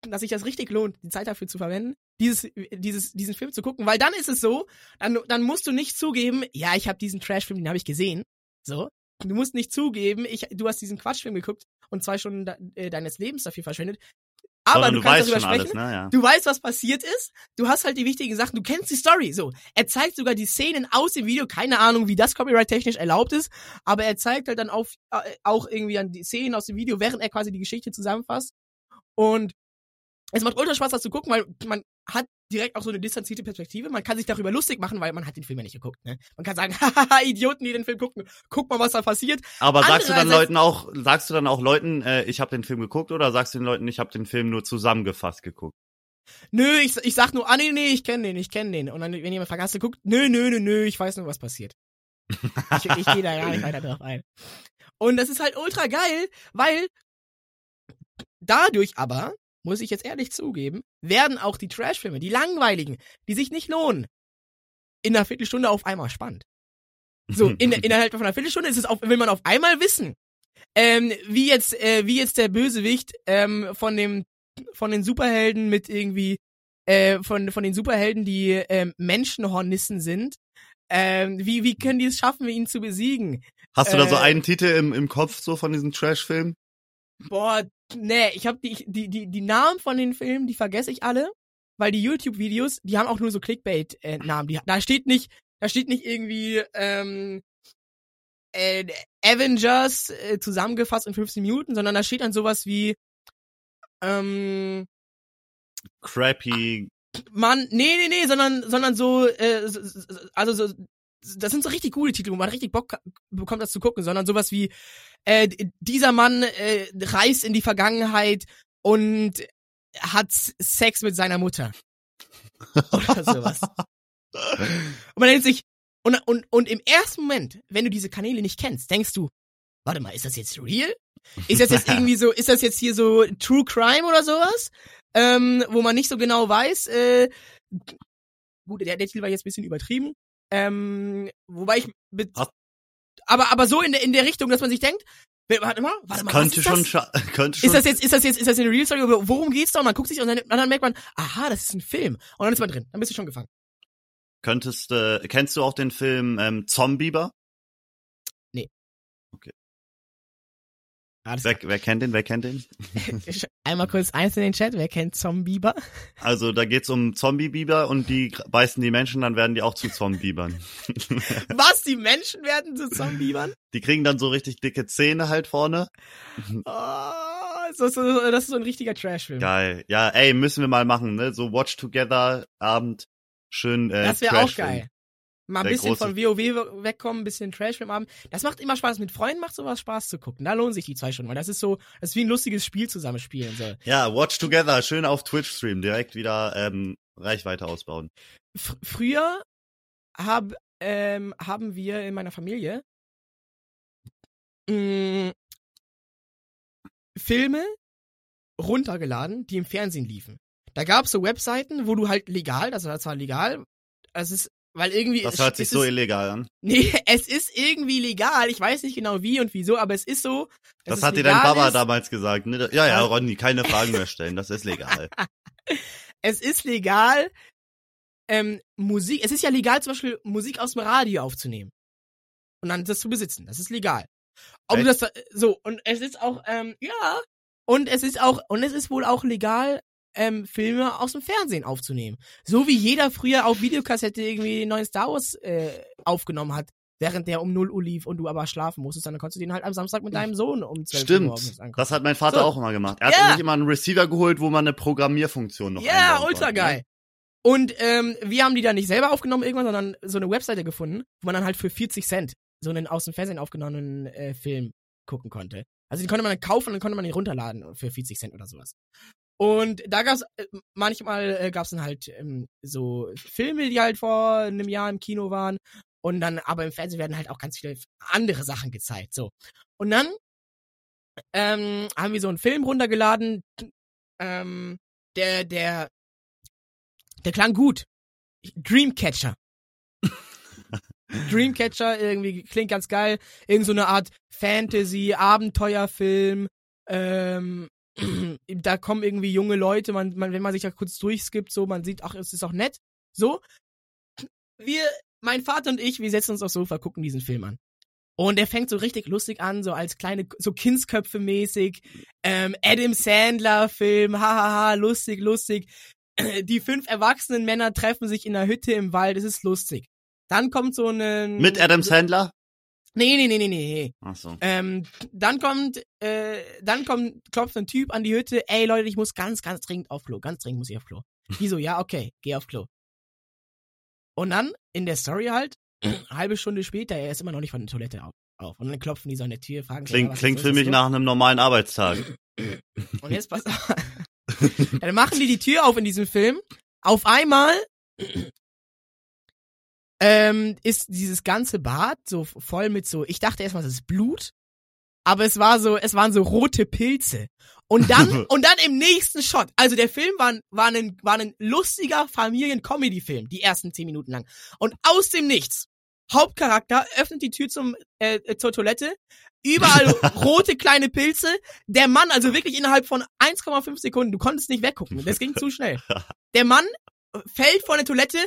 dass sich das richtig lohnt, die Zeit dafür zu verwenden, dieses, dieses, diesen Film zu gucken, weil dann ist es so, dann, dann musst du nicht zugeben, ja, ich habe diesen Trashfilm, den habe ich gesehen, so. Du musst nicht zugeben, ich, du hast diesen Quatschfilm geguckt und zwei Stunden de, äh, deines Lebens dafür verschwendet. Aber du, du kannst darüber sprechen. Alles, ne? ja. Du weißt, was passiert ist. Du hast halt die wichtigen Sachen. Du kennst die Story. So, er zeigt sogar die Szenen aus dem Video. Keine Ahnung, wie das copyright-technisch erlaubt ist. Aber er zeigt halt dann auf, äh, auch irgendwie an die Szenen aus dem Video, während er quasi die Geschichte zusammenfasst. Und es macht ultra Spaß, das zu gucken, weil man hat direkt auch so eine distanzierte Perspektive. Man kann sich darüber lustig machen, weil man hat den Film ja nicht geguckt. Ne? Man kann sagen, haha, Idioten, die den Film gucken, guck mal, was da passiert. Aber sagst du dann Leuten auch, sagst du dann auch Leuten, äh, ich habe den Film geguckt, oder sagst du den Leuten, ich habe den Film nur zusammengefasst geguckt? Nö, ich, ich sag nur, ah nee, nee, ich kenne den, ich kenne den. Und dann, wenn jemand fragt, hast du geguckt? Nö, nö, nö, nö, ich weiß nur, was passiert. ich ich gehe da gar nicht weiter drauf ein. Und das ist halt ultra geil, weil dadurch aber muss ich jetzt ehrlich zugeben, werden auch die Trashfilme, die langweiligen, die sich nicht lohnen, in einer Viertelstunde auf einmal spannend. So, in, innerhalb von einer Viertelstunde ist es auf, will man auf einmal wissen, ähm, wie jetzt, äh, wie jetzt der Bösewicht ähm, von dem, von den Superhelden mit irgendwie, äh, von, von den Superhelden, die ähm, Menschenhornissen sind, ähm, wie, wie können die es schaffen, ihn zu besiegen? Hast du da so äh, einen Titel im, im Kopf, so von diesem Trash-Film? Boah, nee, ich hab die, die, die, die Namen von den Filmen, die vergesse ich alle, weil die YouTube-Videos, die haben auch nur so Clickbait-Namen. Äh, da steht nicht, da steht nicht irgendwie, ähm, äh, Avengers äh, zusammengefasst in 15 Minuten, sondern da steht dann sowas wie, ähm, Crappy. Mann, nee, nee, nee, sondern, sondern so, äh, also so, das sind so richtig coole Titel, wo man richtig Bock bekommt, das zu gucken, sondern sowas wie äh, dieser Mann äh, reist in die Vergangenheit und hat Sex mit seiner Mutter. Oder sowas. und man denkt sich, und, und, und im ersten Moment, wenn du diese Kanäle nicht kennst, denkst du, warte mal, ist das jetzt real? Ist das jetzt irgendwie so, ist das jetzt hier so True Crime oder sowas? Ähm, wo man nicht so genau weiß, äh, gut, der, der Titel war jetzt ein bisschen übertrieben, ähm, wobei ich mit, aber aber so in der in der Richtung, dass man sich denkt, warte mal, warte mal, könnte schon, könnte schon. Ist das jetzt ist das jetzt ist das eine Real Story? Worum geht's da? Und man guckt sich und dann, und dann merkt man, aha, das ist ein Film. Und dann ist man drin, dann bist du schon gefangen. Könntest äh, kennst du auch den Film ähm, Zombieber? Wer, wer, kennt den? Wer kennt den? Einmal kurz eins in den Chat. Wer kennt Zombieber? Also da geht's um Zombie-Biber und die beißen die Menschen, dann werden die auch zu Zombibern. Was? Die Menschen werden zu Zombibern? Die kriegen dann so richtig dicke Zähne halt vorne. Oh, das, ist, das ist so ein richtiger Trash-Film. Geil. Ja, ey, müssen wir mal machen, ne? So Watch Together Abend. Schön. Äh, das wäre auch geil. Mal ein bisschen von WoW wegkommen, ein bisschen Trash im Abend. Das macht immer Spaß. Mit Freunden macht sowas Spaß zu gucken. Da lohnen sich die zwei Stunden, weil das ist so, das ist wie ein lustiges Spiel zusammenspielen. So. Ja, Watch Together, schön auf Twitch streamen, direkt wieder ähm, Reichweite ausbauen. F früher hab, ähm, haben wir in meiner Familie mh, mm, Filme runtergeladen, die im Fernsehen liefen. Da gab's so Webseiten, wo du halt legal, das war zwar legal, es ist weil irgendwie. Das hört sich so ist, illegal an. Nee, es ist irgendwie legal. Ich weiß nicht genau wie und wieso, aber es ist so. Das hat dir dein Papa ist. damals gesagt. Ne? Ja, ja, Ronny, keine Fragen mehr stellen. Das ist legal. es ist legal, ähm, Musik. Es ist ja legal, zum Beispiel Musik aus dem Radio aufzunehmen. Und dann das zu besitzen. Das ist legal. Ob Echt? du das so und es ist auch ähm, ja und es ist auch und es ist wohl auch legal ähm, Filme aus dem Fernsehen aufzunehmen. So wie jeder früher auf Videokassette irgendwie den neuen Star Wars äh, aufgenommen hat, während der um 0 Uhr lief und du aber schlafen musstest, dann konntest du den halt am Samstag mit deinem Sohn um 12 Stimmt. Uhr morgens angucken. Das hat mein Vater so. auch immer gemacht. Er hat sich immer einen Receiver geholt, wo man eine Programmierfunktion noch Ja, ultra konnte, geil. Ne? Und ähm, wir haben die dann nicht selber aufgenommen irgendwann, sondern so eine Webseite gefunden, wo man dann halt für 40 Cent so einen aus dem Fernsehen aufgenommenen äh, Film gucken konnte. Also den konnte man dann kaufen und dann konnte man den runterladen für 40 Cent oder sowas. Und da gab's äh, manchmal äh, gab's dann halt ähm, so Filme, die halt vor einem Jahr im Kino waren. Und dann, aber im Fernsehen werden halt auch ganz viele andere Sachen gezeigt. So. Und dann ähm, haben wir so einen Film runtergeladen. Ähm, der, der, der klang gut. Dreamcatcher. Dreamcatcher irgendwie klingt ganz geil. Irgend so eine Art Fantasy, Abenteuerfilm. Ähm, da kommen irgendwie junge Leute, man, man, wenn man sich da kurz durchskippt, so, man sieht, ach, es ist auch nett. So. Wir, mein Vater und ich, wir setzen uns aufs Sofa, gucken diesen Film an. Und der fängt so richtig lustig an, so als kleine, so Kindsköpfe mäßig. Ähm, Adam Sandler Film, hahaha, lustig, lustig. Die fünf erwachsenen Männer treffen sich in einer Hütte im Wald, es ist lustig. Dann kommt so ein... Mit Adam Sandler? Nee, nee, nee, nee, nee. Ach so. Ähm, dann kommt, äh, dann kommt, klopft ein Typ an die Hütte, ey Leute, ich muss ganz, ganz dringend auf Klo, ganz dringend muss ich auf Klo. Die so, ja, okay, geh auf Klo. Und dann, in der Story halt, halbe Stunde später, er ist immer noch nicht von der Toilette auf. auf. Und dann klopfen die so an der Tür, fragen Klingt, sich, klingt für mich nach einem normalen Arbeitstag. Und jetzt pass auf. dann machen die die Tür auf in diesem Film. Auf einmal ähm, ist dieses ganze Bad so voll mit so, ich dachte erstmal, das ist Blut, aber es war so, es waren so rote Pilze. Und dann, und dann im nächsten Shot, also der Film war, war ein, war ein lustiger Familien-Comedy-Film, die ersten zehn Minuten lang. Und aus dem Nichts Hauptcharakter öffnet die Tür zum äh, äh zur Toilette, überall rote kleine Pilze. Der Mann, also wirklich innerhalb von 1,5 Sekunden, du konntest nicht weggucken, das ging zu schnell. Der Mann fällt vor der Toilette,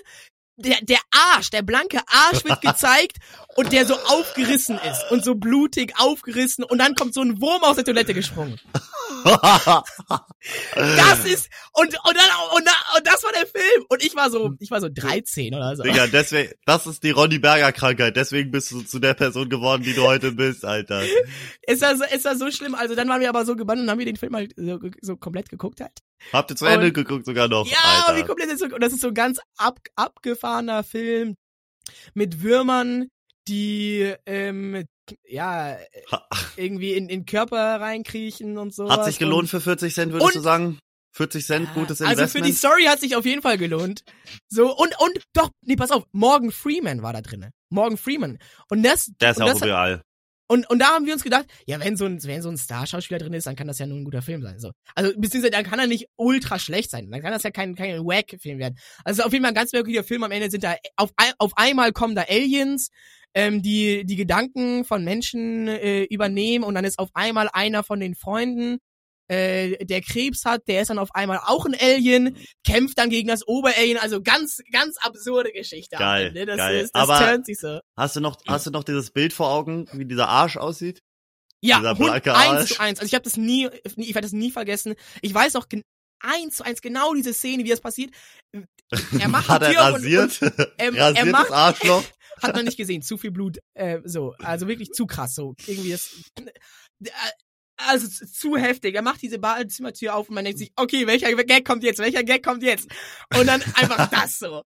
der, der Arsch, der blanke Arsch wird gezeigt und der so aufgerissen ist und so blutig aufgerissen und dann kommt so ein Wurm aus der Toilette gesprungen. Das ist und und dann und, und das war der Film und ich war so ich war so 13 oder so. Digga, deswegen das ist die Ronny Berger Krankheit, deswegen bist du zu der Person geworden, die du heute bist, Alter. Es war so, es war so schlimm, also dann waren wir aber so gebannt und haben wir den Film halt so, so komplett geguckt halt. Habt ihr zu Ende und, geguckt sogar noch? Ja, Alter. wie komplett ist so, und das ist so ein ganz ab, abgefahrener Film mit Würmern, die ähm, ja irgendwie in den Körper reinkriechen und so. Hat sich gelohnt für 40 Cent, würdest und, du sagen? 40 Cent, gutes Investment. Also für die Story hat sich auf jeden Fall gelohnt. So, und, und, doch, nee, pass auf, Morgan Freeman war da drinne. Morgan Freeman. Und das. Der ist ja auch real. Und, und da haben wir uns gedacht, ja, wenn so ein, wenn so ein Star-Schauspieler drin ist, dann kann das ja nur ein guter Film sein. So. Also, beziehungsweise dann kann er nicht ultra schlecht sein. Dann kann das ja kein, kein Wack-Film werden. Also auf jeden Fall ein ganz wirklicher Film. Am Ende sind da, auf, auf einmal kommen da Aliens, ähm, die die Gedanken von Menschen äh, übernehmen und dann ist auf einmal einer von den Freunden äh, der Krebs hat, der ist dann auf einmal auch ein Alien, kämpft dann gegen das Oberalien, also ganz, ganz absurde Geschichte. Geil, das geil. Ist, das Aber so. Hast du noch, hast du noch dieses Bild vor Augen, wie dieser Arsch aussieht? Ja, eins zu eins. Also ich habe das nie, ich werde das nie vergessen. Ich weiß auch eins zu eins genau diese Szene, wie das passiert. Er macht hat er rasiert? Und, und, ähm, er macht, Arschloch? Hat man nicht gesehen, zu viel Blut, äh, so, also wirklich zu krass, so irgendwie das. Äh, also zu heftig. Er macht diese Badezimmertür auf und man denkt sich, okay, welcher Gag kommt jetzt? Welcher Gag kommt jetzt? Und dann einfach das so.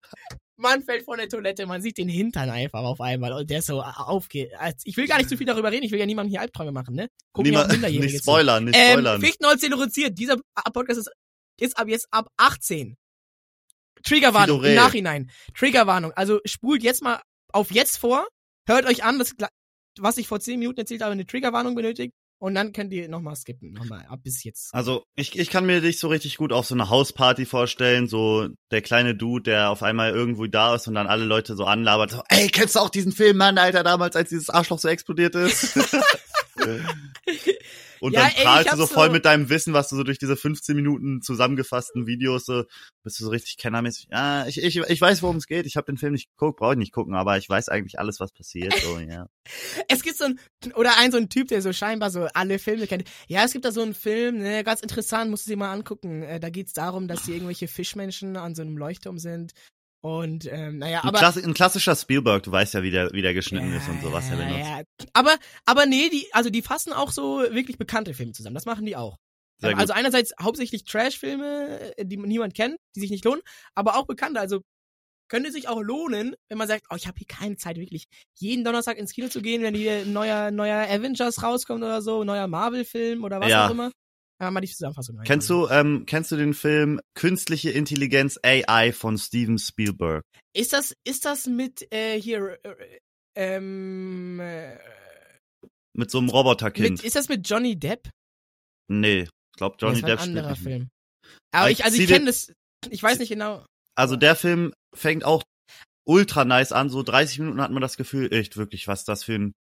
Man fällt von der Toilette, man sieht den Hintern einfach auf einmal und der so aufgeht. Ich will gar nicht zu viel darüber reden, ich will ja niemandem hier Albträume machen, ne? Gucken Niemand, nicht spoilern, nicht ähm, spoilern. Ähm, Fichtenholz reduziert. Dieser Podcast ist, ist ab jetzt ab 18. Triggerwarnung im Nachhinein. Triggerwarnung. Also spult jetzt mal auf jetzt vor, hört euch an, das, was ich vor 10 Minuten erzählt habe, eine Triggerwarnung benötigt. Und dann könnt ihr nochmal skippen, nochmal ab bis jetzt. Also ich, ich kann mir dich so richtig gut auf so eine Hausparty vorstellen, so der kleine Dude, der auf einmal irgendwo da ist und dann alle Leute so anlabert, so, ey, kennst du auch diesen Film, Mann, Alter, damals, als dieses Arschloch so explodiert ist? Und ja, dann prahlst du so voll so mit deinem Wissen, was du so durch diese 15 Minuten zusammengefassten Videos so, bist du so richtig kennermäßig. Ja, ich, ich, ich weiß, worum es geht. Ich habe den Film nicht geguckt, brauche ich nicht gucken, aber ich weiß eigentlich alles, was passiert. So, ja. es gibt so ein, oder ein so ein Typ, der so scheinbar so alle Filme kennt. Ja, es gibt da so einen Film, ne, ganz interessant, musst du dir mal angucken. Äh, da geht's darum, dass hier irgendwelche Fischmenschen an so einem Leuchtturm sind und ähm, naja, aber. Ein, Klass ein klassischer Spielberg, du weißt ja, wie der, wie der geschnitten ja, ist und sowas ja, er benutzt. Ja. Aber, aber nee, die, also die fassen auch so wirklich bekannte Filme zusammen. Das machen die auch. Sehr also gut. einerseits hauptsächlich Trash-Filme, die niemand kennt, die sich nicht lohnen, aber auch bekannte. Also könnte sich auch lohnen, wenn man sagt, oh, ich habe hier keine Zeit, wirklich jeden Donnerstag ins Kino zu gehen, wenn hier ein neuer, neuer Avengers rauskommt oder so, neuer Marvel-Film oder was ja. auch immer. Ja, mal die Zusammenfassung. Kennst du, ähm, kennst du den Film Künstliche Intelligenz AI von Steven Spielberg? Ist das, ist das mit äh, hier äh, ähm, äh, mit so einem Roboterkind? Ist das mit Johnny Depp? Nee, ich glaube Johnny das Depp ein anderer Film. Aber ich, also ich kenne das, ich weiß nicht genau. Also der Film fängt auch ultra nice an, so 30 Minuten hat man das Gefühl, echt wirklich, was das für ein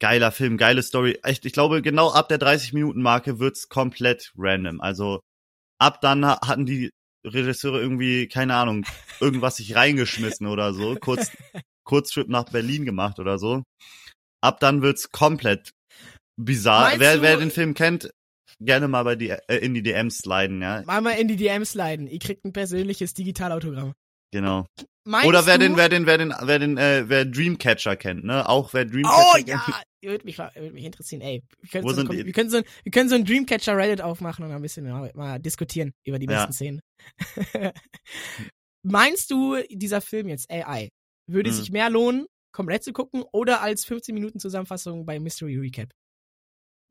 geiler Film, geile Story. Echt, ich glaube, genau ab der 30 Minuten Marke wird's komplett random. Also ab dann hatten die Regisseure irgendwie keine Ahnung, irgendwas sich reingeschmissen oder so, kurz Kurztrip nach Berlin gemacht oder so. Ab dann wird's komplett bizarr. wer, wer den Film kennt, gerne mal bei die, äh, in die DMs sliden, ja. Mal mal in die DMs sliden. Ihr kriegt ein persönliches Digitalautogramm. Genau. Meinst Oder wer den, wer den, wer den, wer den, äh, wer Dreamcatcher kennt, ne? Auch wer Dreamcatcher oh, kennt. Oh ja, würde mich, würde mich interessieren. Ey, wir können, so, wir, können so, wir können so ein Dreamcatcher Reddit aufmachen und ein bisschen mal, mal diskutieren über die besten ja. Szenen. Meinst du, dieser Film jetzt AI würde hm. sich mehr lohnen, komplett zu gucken oder als 15 Minuten Zusammenfassung bei Mystery Recap?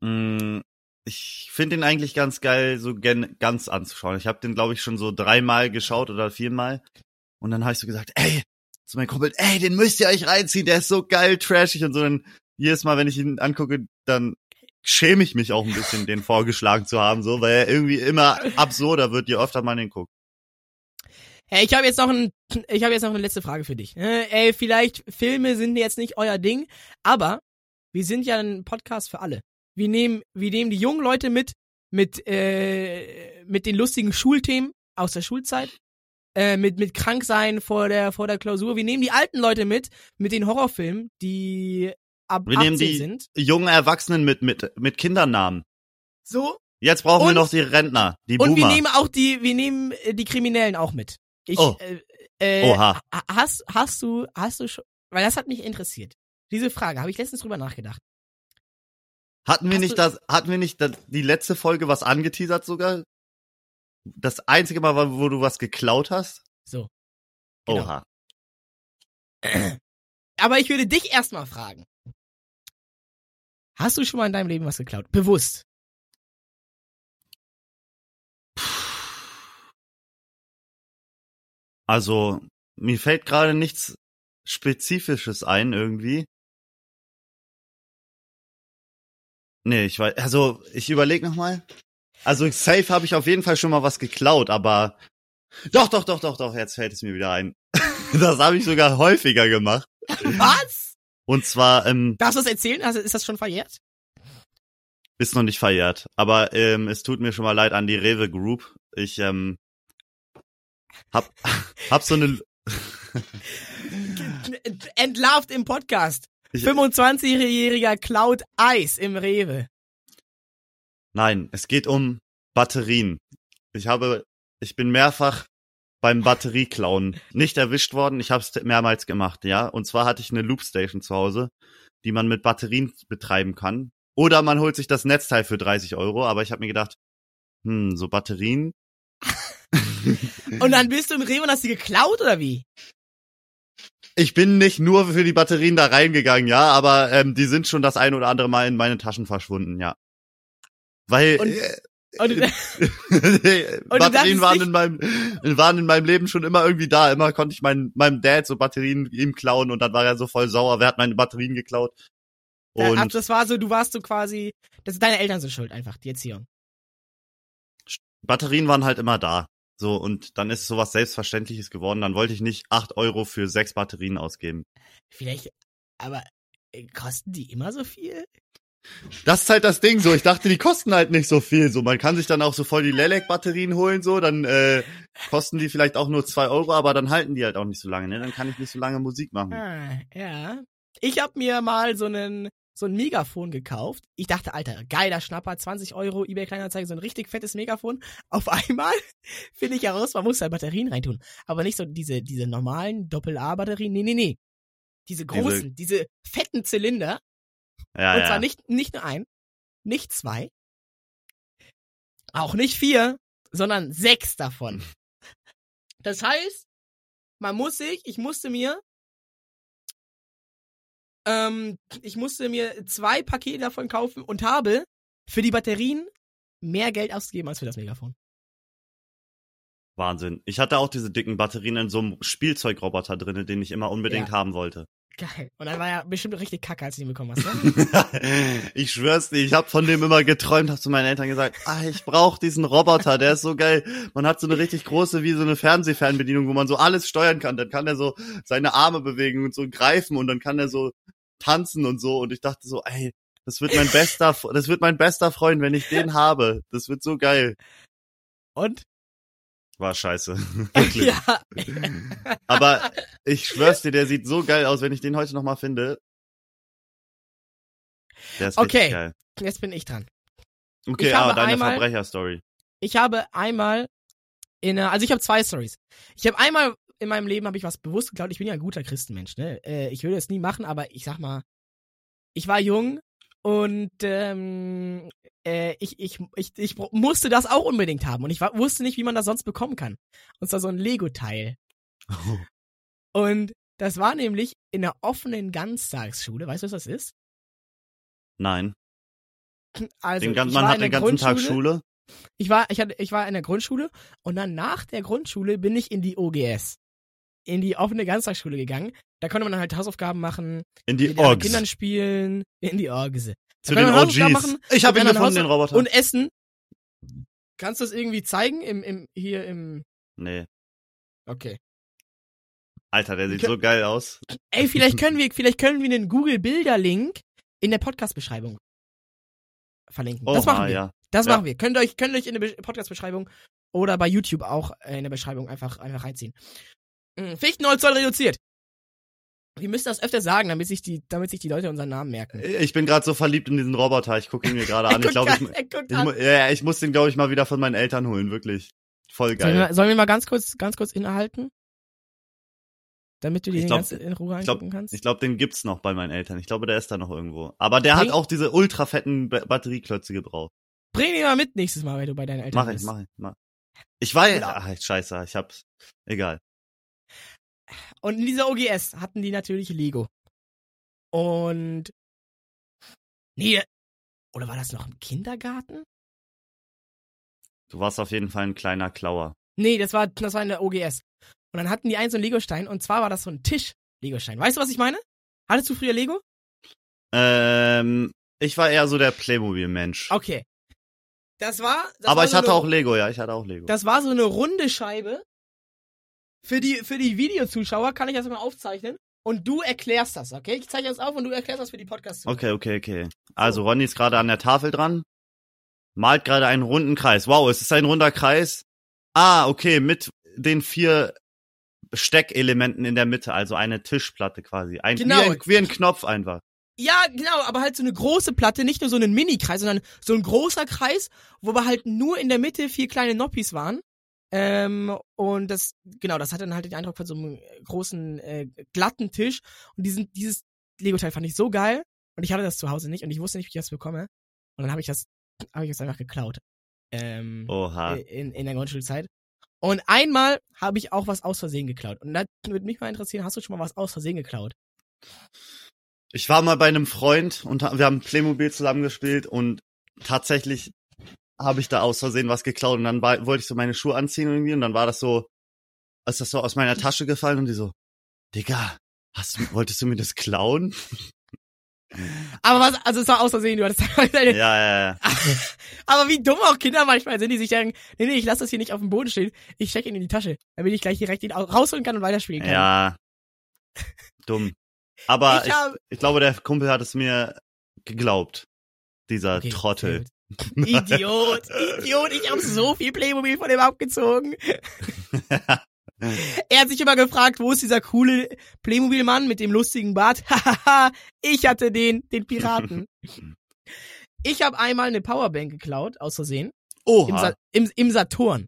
Hm, ich finde den eigentlich ganz geil, so gen ganz anzuschauen. Ich habe den, glaube ich, schon so dreimal geschaut oder viermal. Und dann habe ich so gesagt, ey, zu meinem Kumpel, ey, den müsst ihr euch reinziehen, der ist so geil, trashig und so. Dann jedes Mal, wenn ich ihn angucke, dann schäme ich mich auch ein bisschen, den vorgeschlagen zu haben, so, weil er irgendwie immer absurder wird, je öfter man ihn guckt. Hey, ich habe jetzt noch ein, ich habe jetzt noch eine letzte Frage für dich. Äh, ey, vielleicht Filme sind jetzt nicht euer Ding, aber wir sind ja ein Podcast für alle. Wir nehmen, wir nehmen die jungen Leute mit, mit, äh, mit den lustigen Schulthemen aus der Schulzeit, äh, mit, mit Kranksein vor der, vor der Klausur. Wir nehmen die alten Leute mit, mit den Horrorfilmen, die ab Wir 18 nehmen die sind. jungen Erwachsenen mit, mit, mit Kindernamen. So. Jetzt brauchen wir Und- noch die Rentner, die Und wir Boomer. nehmen auch die, wir nehmen äh, die Kriminellen auch mit. Ich, Oh. äh, äh, Oha. ha- Hast, hast du, hast du schon, weil das hat mich interessiert. Diese Frage, habe ich letztens drüber nachgedacht. Hatten wir Hast nicht das, hatten wir nicht das, die letzte Folge was angeteasert sogar? Das einzige Mal, wo du was geklaut hast? So. Genau. Oha. Aber ich würde dich erstmal fragen. Hast du schon mal in deinem Leben was geklaut? Bewusst. Also, mir fällt gerade nichts Spezifisches ein irgendwie. Nee, ich weiß, also ich überlege nochmal. Also safe habe ich auf jeden Fall schon mal was geklaut, aber doch, doch, doch, doch, doch, jetzt fällt es mir wieder ein. das habe ich sogar häufiger gemacht. Was? Und zwar, ähm, Darfst du das erzählen? Also, ist das schon verjährt? ist noch nicht verjährt, aber ähm, es tut mir schon mal leid an die Rewe Group. Ich ähm, hab, hab so eine, Entlarvt im Podcast. Ich- 25-jähriger klaut Eis im Rewe. Nein, es geht um Batterien. Ich habe, ich bin mehrfach beim Batterieklauen nicht erwischt worden. Ich habe es mehrmals gemacht, ja. Und zwar hatte ich eine Loopstation zu Hause, die man mit Batterien betreiben kann. Oder man holt sich das Netzteil für 30 Euro. Aber ich habe mir gedacht, hm, so Batterien. Und dann bist du im Rewe und hast die geklaut oder wie? Ich bin nicht nur für die Batterien da reingegangen, ja, aber ähm, die sind schon das ein oder andere Mal in meine Taschen verschwunden, ja. Weil Und- äh, Und, Batterien dachtest waren nicht- in meinem waren in meinem Leben schon immer irgendwie da. Immer konnte ich meinen meinem Dad so Batterien ihm klauen und dann war er so voll sauer. Wer hat meine Batterien geklaut? Ach, Und das war so, du warst so quasi, das deine Eltern sind schuld einfach, die Erziehung. Batterien waren halt immer da. So und dann ist sowas selbstverständliches geworden. Dann wollte ich nicht acht Euro für sechs Batterien ausgeben. Vielleicht, aber äh, kosten die immer so viel? Das ist halt das Ding. So ich dachte, die kosten halt nicht so viel. So man kann sich dann auch so voll die Lelek-Batterien holen. So dann äh, kosten die vielleicht auch nur zwei Euro, aber dann halten die halt auch nicht so lange. Ne? Dann kann ich nicht so lange Musik machen. Ah, ja. Ich hab mir mal so einen so ein Megafon gekauft. Ich dachte, Alter, geiler Schnapper, 20 Euro, eBay Kleinanzeigen, so ein richtig fettes Megafon. Auf einmal finde ich heraus, man muss da Batterien reintun. Aber nicht so diese, diese normalen Doppel-A-Batterien. Nee, nee, nee. Diese großen, diese, fetten Zylinder. Ja, Und ja. zwar nicht, nicht nur ein, nicht zwei, auch nicht vier, sondern sechs davon. Das heißt, man muss sich, ich musste mir, ähm, ich musste mir zwei Pakete davon kaufen und habe für die Batterien mehr Geld ausgegeben als für das Megafon. Wahnsinn. Ich hatte auch diese dicken Batterien in so einem Spielzeugroboter drinne, den ich immer unbedingt Ja. haben wollte. Geil. Und dann war er bestimmt richtig kacke, als du ihn bekommen hast, ne? ich schwör's dir, ich habe von dem immer geträumt, hab zu meinen Eltern gesagt, ah, ich brauch diesen Roboter, der ist so geil. Man hat so eine richtig große, wie so eine Fernsehfernbedienung, wo man so alles steuern kann. Dann kann er so seine Arme bewegen und so greifen und dann kann er so tanzen und so. Und ich dachte so, ey, das wird mein bester, das wird mein bester Freund, wenn ich den habe. Das wird so geil. Und? War scheiße. Wirklich. ja. Aber ich schwör's dir, der sieht so geil aus, wenn ich den heute noch mal finde. Der ist Okay. geil. Jetzt bin ich dran. Okay, Ich ah, deine Verbrecherstory. Ich habe einmal in einer, also ich habe zwei Stories. Ich habe einmal in meinem Leben habe ich was bewusst geklaut. Ich bin ja ein guter Christenmensch, ne? Äh, ich würde es nie machen, aber ich sag mal, ich war jung und ähm, äh, ich, ich, ich, ich musste das auch unbedingt haben und ich war, wusste nicht, wie man das sonst bekommen kann. Und zwar so ein Lego-Teil. Und das war nämlich in einer offenen Ganztagsschule. Weißt du, was das ist? Nein. Also den ganzen, man hat der den ganzen Tag. Schule. Ich war, ich hatte, ich war in der Grundschule und dann nach der Grundschule bin ich in die OGS. In die offene Ganztagsschule gegangen. Da konnte man dann halt Hausaufgaben machen, In die mit Orgs. Kindern spielen, in die Orgse. Zu den OGs. machen, ich habe ihn gefunden, den Roboter. Und essen. Kannst du das irgendwie zeigen im, im, hier im, nee. Okay. Alter, der sieht so geil aus. Ey, vielleicht können wir, vielleicht können wir einen Google Bilder Link in der Podcast-Beschreibung verlinken. Oh, das machen wir. Ja. Das Ja. machen wir. Könnt ihr euch, könnt euch in der Podcast-Beschreibung oder bei YouTube auch in der Beschreibung einfach, einfach reinziehen. Mm, Fichtenholz soll reduziert. Wir müssen das öfter sagen, damit sich die, damit sich die Leute unseren Namen merken. Ich bin gerade so verliebt in diesen Roboter. Ich gucke ihn mir gerade an. Ich glaube, ich, ich, mu- ja, ja, ich muss den, glaube ich, mal wieder von meinen Eltern holen. Wirklich. Voll Sollen wir, geil. sollen wir mal ganz kurz, ganz kurz innehalten? Damit du Ich den glaub- ganz in Ruhe Ich glaube, angucken kannst? ich glaub, den gibt's noch bei meinen Eltern. Ich glaube, der ist da noch irgendwo. Aber der hat Bring- auch diese ultra fetten ba Batterieklötze gebraucht. Bring den mal mit nächstes Mal, wenn du bei deinen Eltern Mach ich, bist. mach ich, mach. Ich weiß, Genau. ach, scheiße, ich hab's. Egal. Und in dieser OGS hatten die natürlich Lego. Und. Nee, oder war das noch im Kindergarten? Du warst auf jeden Fall ein kleiner Klauer. Nee, das war, das war in der OGS. Und dann hatten die einen so einen Legostein und zwar war das so ein Tisch-Legostein. Weißt du, was ich meine? Hattest du früher Lego? Ähm, ich war eher so der Playmobil-Mensch. Okay. Das war. Das Aber war ich so hatte eine, auch Lego, ja, ich hatte auch Lego. Das war so eine runde Scheibe. Für die, für die Videozuschauer kann ich das mal aufzeichnen. Und du erklärst das, okay? Ich zeichne das auf und du erklärst das für die podcast Okay, okay, okay. Also Ronny ist gerade an der Tafel dran, malt gerade einen runden Kreis. Wow, es ist ein runder Kreis. Ah, okay, mit den vier Steckelementen in der Mitte, also eine Tischplatte quasi. Ein, Genau. wie, ein, wie ein Knopf einfach. Ja, genau, aber halt so eine große Platte, nicht nur so einen Mini-Kreis, sondern so ein großer Kreis, wo aber halt nur in der Mitte vier kleine Noppis waren. Ähm, und das, genau, das hatte dann halt den Eindruck von so einem großen, äh, glatten Tisch. Und diesen, dieses Lego-Teil fand ich so geil. Und ich hatte das zu Hause nicht und ich wusste nicht, wie ich das bekomme. Und dann habe ich das, habe ich das einfach geklaut. Ähm, Oha. in, in der Grundschulzeit. Und einmal habe ich auch was aus Versehen geklaut. Und da würde mich mal interessieren, hast du schon mal was aus Versehen geklaut? Ich war mal bei einem Freund und wir haben Playmobil zusammengespielt und tatsächlich habe ich da aus Versehen was geklaut und dann war, wollte ich so meine Schuhe anziehen irgendwie und dann war das so, ist das so aus meiner Tasche gefallen und die so, Digga, hast du, wolltest du mir das klauen? Aber was, also es war aus Versehen, du hattest einfach deine, Ja, ja, ja. Aber wie dumm auch Kinder manchmal sind, die sich denken, nee, nee, ich lasse das hier nicht auf dem Boden stehen, ich stecke ihn in die Tasche, damit ich gleich direkt ihn au- rausholen kann und weiterspielen kann. Ja. Dumm. Aber ich ich, hab, ich glaube, der Kumpel hat es mir geglaubt. Dieser Okay, Trottel. Idiot, Idiot, ich hab so viel Playmobil von dem abgezogen. Er hat sich immer gefragt, wo ist dieser coole Playmobil-Mann mit dem lustigen Bart? Hahaha, ich hatte den, den Piraten. Ich habe einmal eine Powerbank geklaut, aus Versehen, im, Sa im, im Saturn.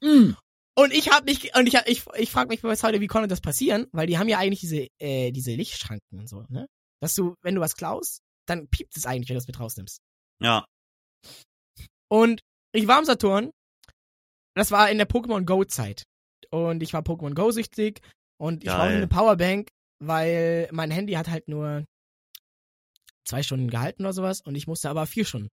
Mm. Und ich habe mich und ich ich ich frage mich bis heute, wie konnte das passieren? Weil die haben ja eigentlich diese äh, diese Lichtschranken und so, ne? Dass du, wenn du was klaust, dann piept es eigentlich, wenn du es mit rausnimmst. Ja. Und ich war am Saturn. Das war in der Pokémon Go Zeit. Und ich war Pokémon Go süchtig und ich brauchte eine Powerbank, weil mein Handy hat halt nur zwei Stunden gehalten oder sowas und ich musste aber vier Stunden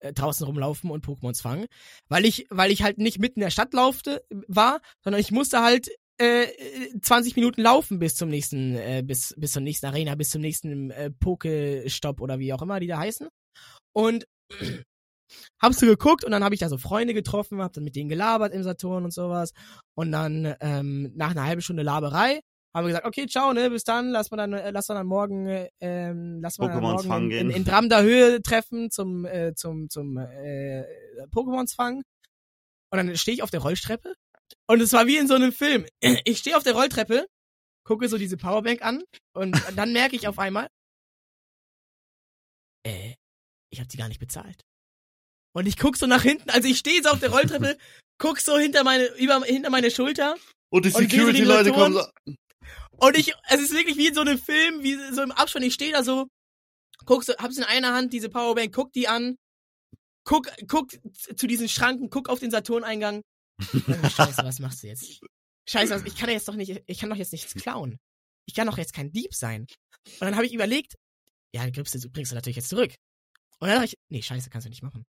äh, draußen rumlaufen und Pokémons fangen, weil ich weil ich halt nicht mitten in der Stadt laufte war, sondern ich musste halt äh, 20 Minuten laufen bis zum nächsten äh, bis bis zur nächsten Arena, bis zum nächsten äh, Pokestopp oder wie auch immer die da heißen. Und hab's so geguckt und dann habe ich da so Freunde getroffen, hab dann mit denen gelabert im Saturn und sowas. Und dann ähm, nach einer halben Stunde Laberei haben wir gesagt, okay, ciao, ne, bis dann, lass mal dann, äh, lass mal dann morgen, äh, ähm, lass mal dann morgen in, in, in Dramder Höhe treffen zum, äh, zum, zum äh, Pokémons fangen. Und dann stehe ich auf der Rolltreppe und es war wie in so einem Film. Ich stehe auf der Rolltreppe, gucke so diese Powerbank an und dann merke ich auf einmal, äh, ich habe die gar nicht bezahlt. Und ich guck so nach hinten, also ich stehe so auf der Rolltreppe, guck so hinter meine, über, hinter meine Schulter Und die Security-Leute kommen so. und ich, es ist wirklich wie in so einem Film, wie so im Abspann, ich stehe da so, guck so, hab's in einer Hand, diese Powerbank, guck die an, guck, guck zu diesen Schranken, guck auf den Saturneingang. Oh, Scheiße, was machst du jetzt? Scheiße, was, ich kann jetzt doch nicht, ich kann doch jetzt nichts klauen. Ich kann doch jetzt kein Dieb sein. Und dann habe ich überlegt, ja, gibst du, bringst du natürlich jetzt zurück. Und dann dachte ich, nee, scheiße, kannst du nicht machen.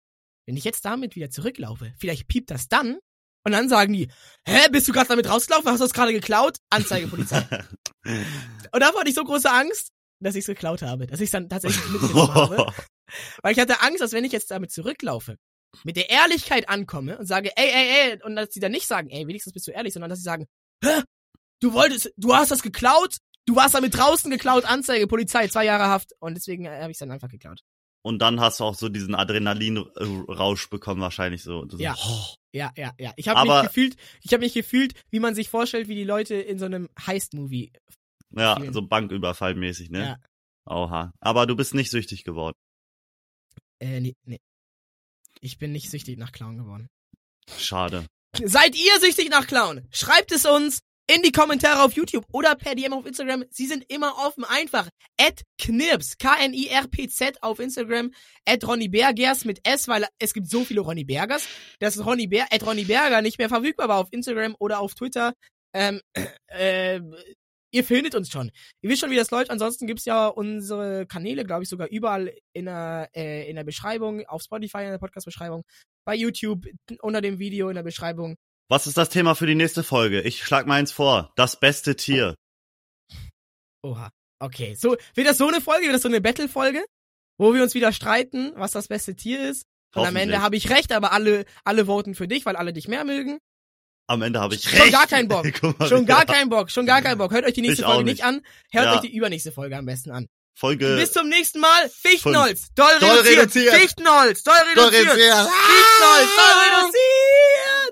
Wenn ich jetzt damit wieder zurücklaufe, vielleicht piept das dann und dann sagen die, hä, bist du gerade damit rausgelaufen? Hast du das gerade geklaut? Anzeige Polizei. Und davor hatte ich so große Angst, dass ich es geklaut habe, dass ich es dann tatsächlich mitgenommen habe. Weil ich hatte Angst, dass wenn ich jetzt damit zurücklaufe, mit der Ehrlichkeit ankomme und sage, ey, ey, ey, und dass sie dann nicht sagen, ey, wenigstens bist du ehrlich, sondern dass sie sagen, hä? Du wolltest, du hast das geklaut? Du warst damit draußen geklaut, Anzeige, Polizei, zwei Jahre Haft. Und deswegen äh, habe ich dann einfach geklaut. Und dann hast du auch so diesen Adrenalinrausch bekommen, wahrscheinlich so. ja. Oh. ja, ja, ja. Ich habe mich gefühlt, ich habe mich gefühlt, wie man sich vorstellt, wie die Leute in so einem Heist-Movie. Ja, so Banküberfallmäßig, ne? Ja. Oha. Aber du bist nicht süchtig geworden. Äh, nee, nee. Ich bin nicht süchtig nach Clown geworden. Schade. Seid ihr süchtig nach Clown? Schreibt es uns in die Kommentare auf YouTube oder per DM auf Instagram. Sie sind immer offen. Einfach. At Knirps. K-N-I-R-P-Z auf Instagram. At Ronny Bergers mit S, weil es gibt so viele Ronny Bergers, dass Ronny Ber at Ronny Berger nicht mehr verfügbar war auf Instagram oder auf Twitter. Ähm, äh, ihr findet uns schon. Ihr wisst schon, wie das läuft. Ansonsten gibt's ja unsere Kanäle, glaube ich, sogar überall in der, äh, in der Beschreibung, auf Spotify in der Podcast-Beschreibung, bei YouTube, unter dem Video in der Beschreibung. Was ist das Thema für die nächste Folge? Ich schlag mal eins vor. Das beste Tier. Oha. Okay. So, wird das so eine Folge? Wird das so eine Battle-Folge? Wo wir uns wieder streiten, was das beste Tier ist? Und am Ende habe ich recht, aber alle, alle voten für dich, weil alle dich mehr mögen. Am Ende habe ich recht. Schon gar keinen Bock. schon gar keinen Bock. Schon gar keinen Bock. Hört euch die nächste ich Folge nicht. nicht an. Hört ja. euch die übernächste Folge am besten an. Folge. Bis zum nächsten Mal. Fichtenholz. Doll reduziert. Fichtenholz. Doll reduziert. Fichtenholz. Doll reduziert.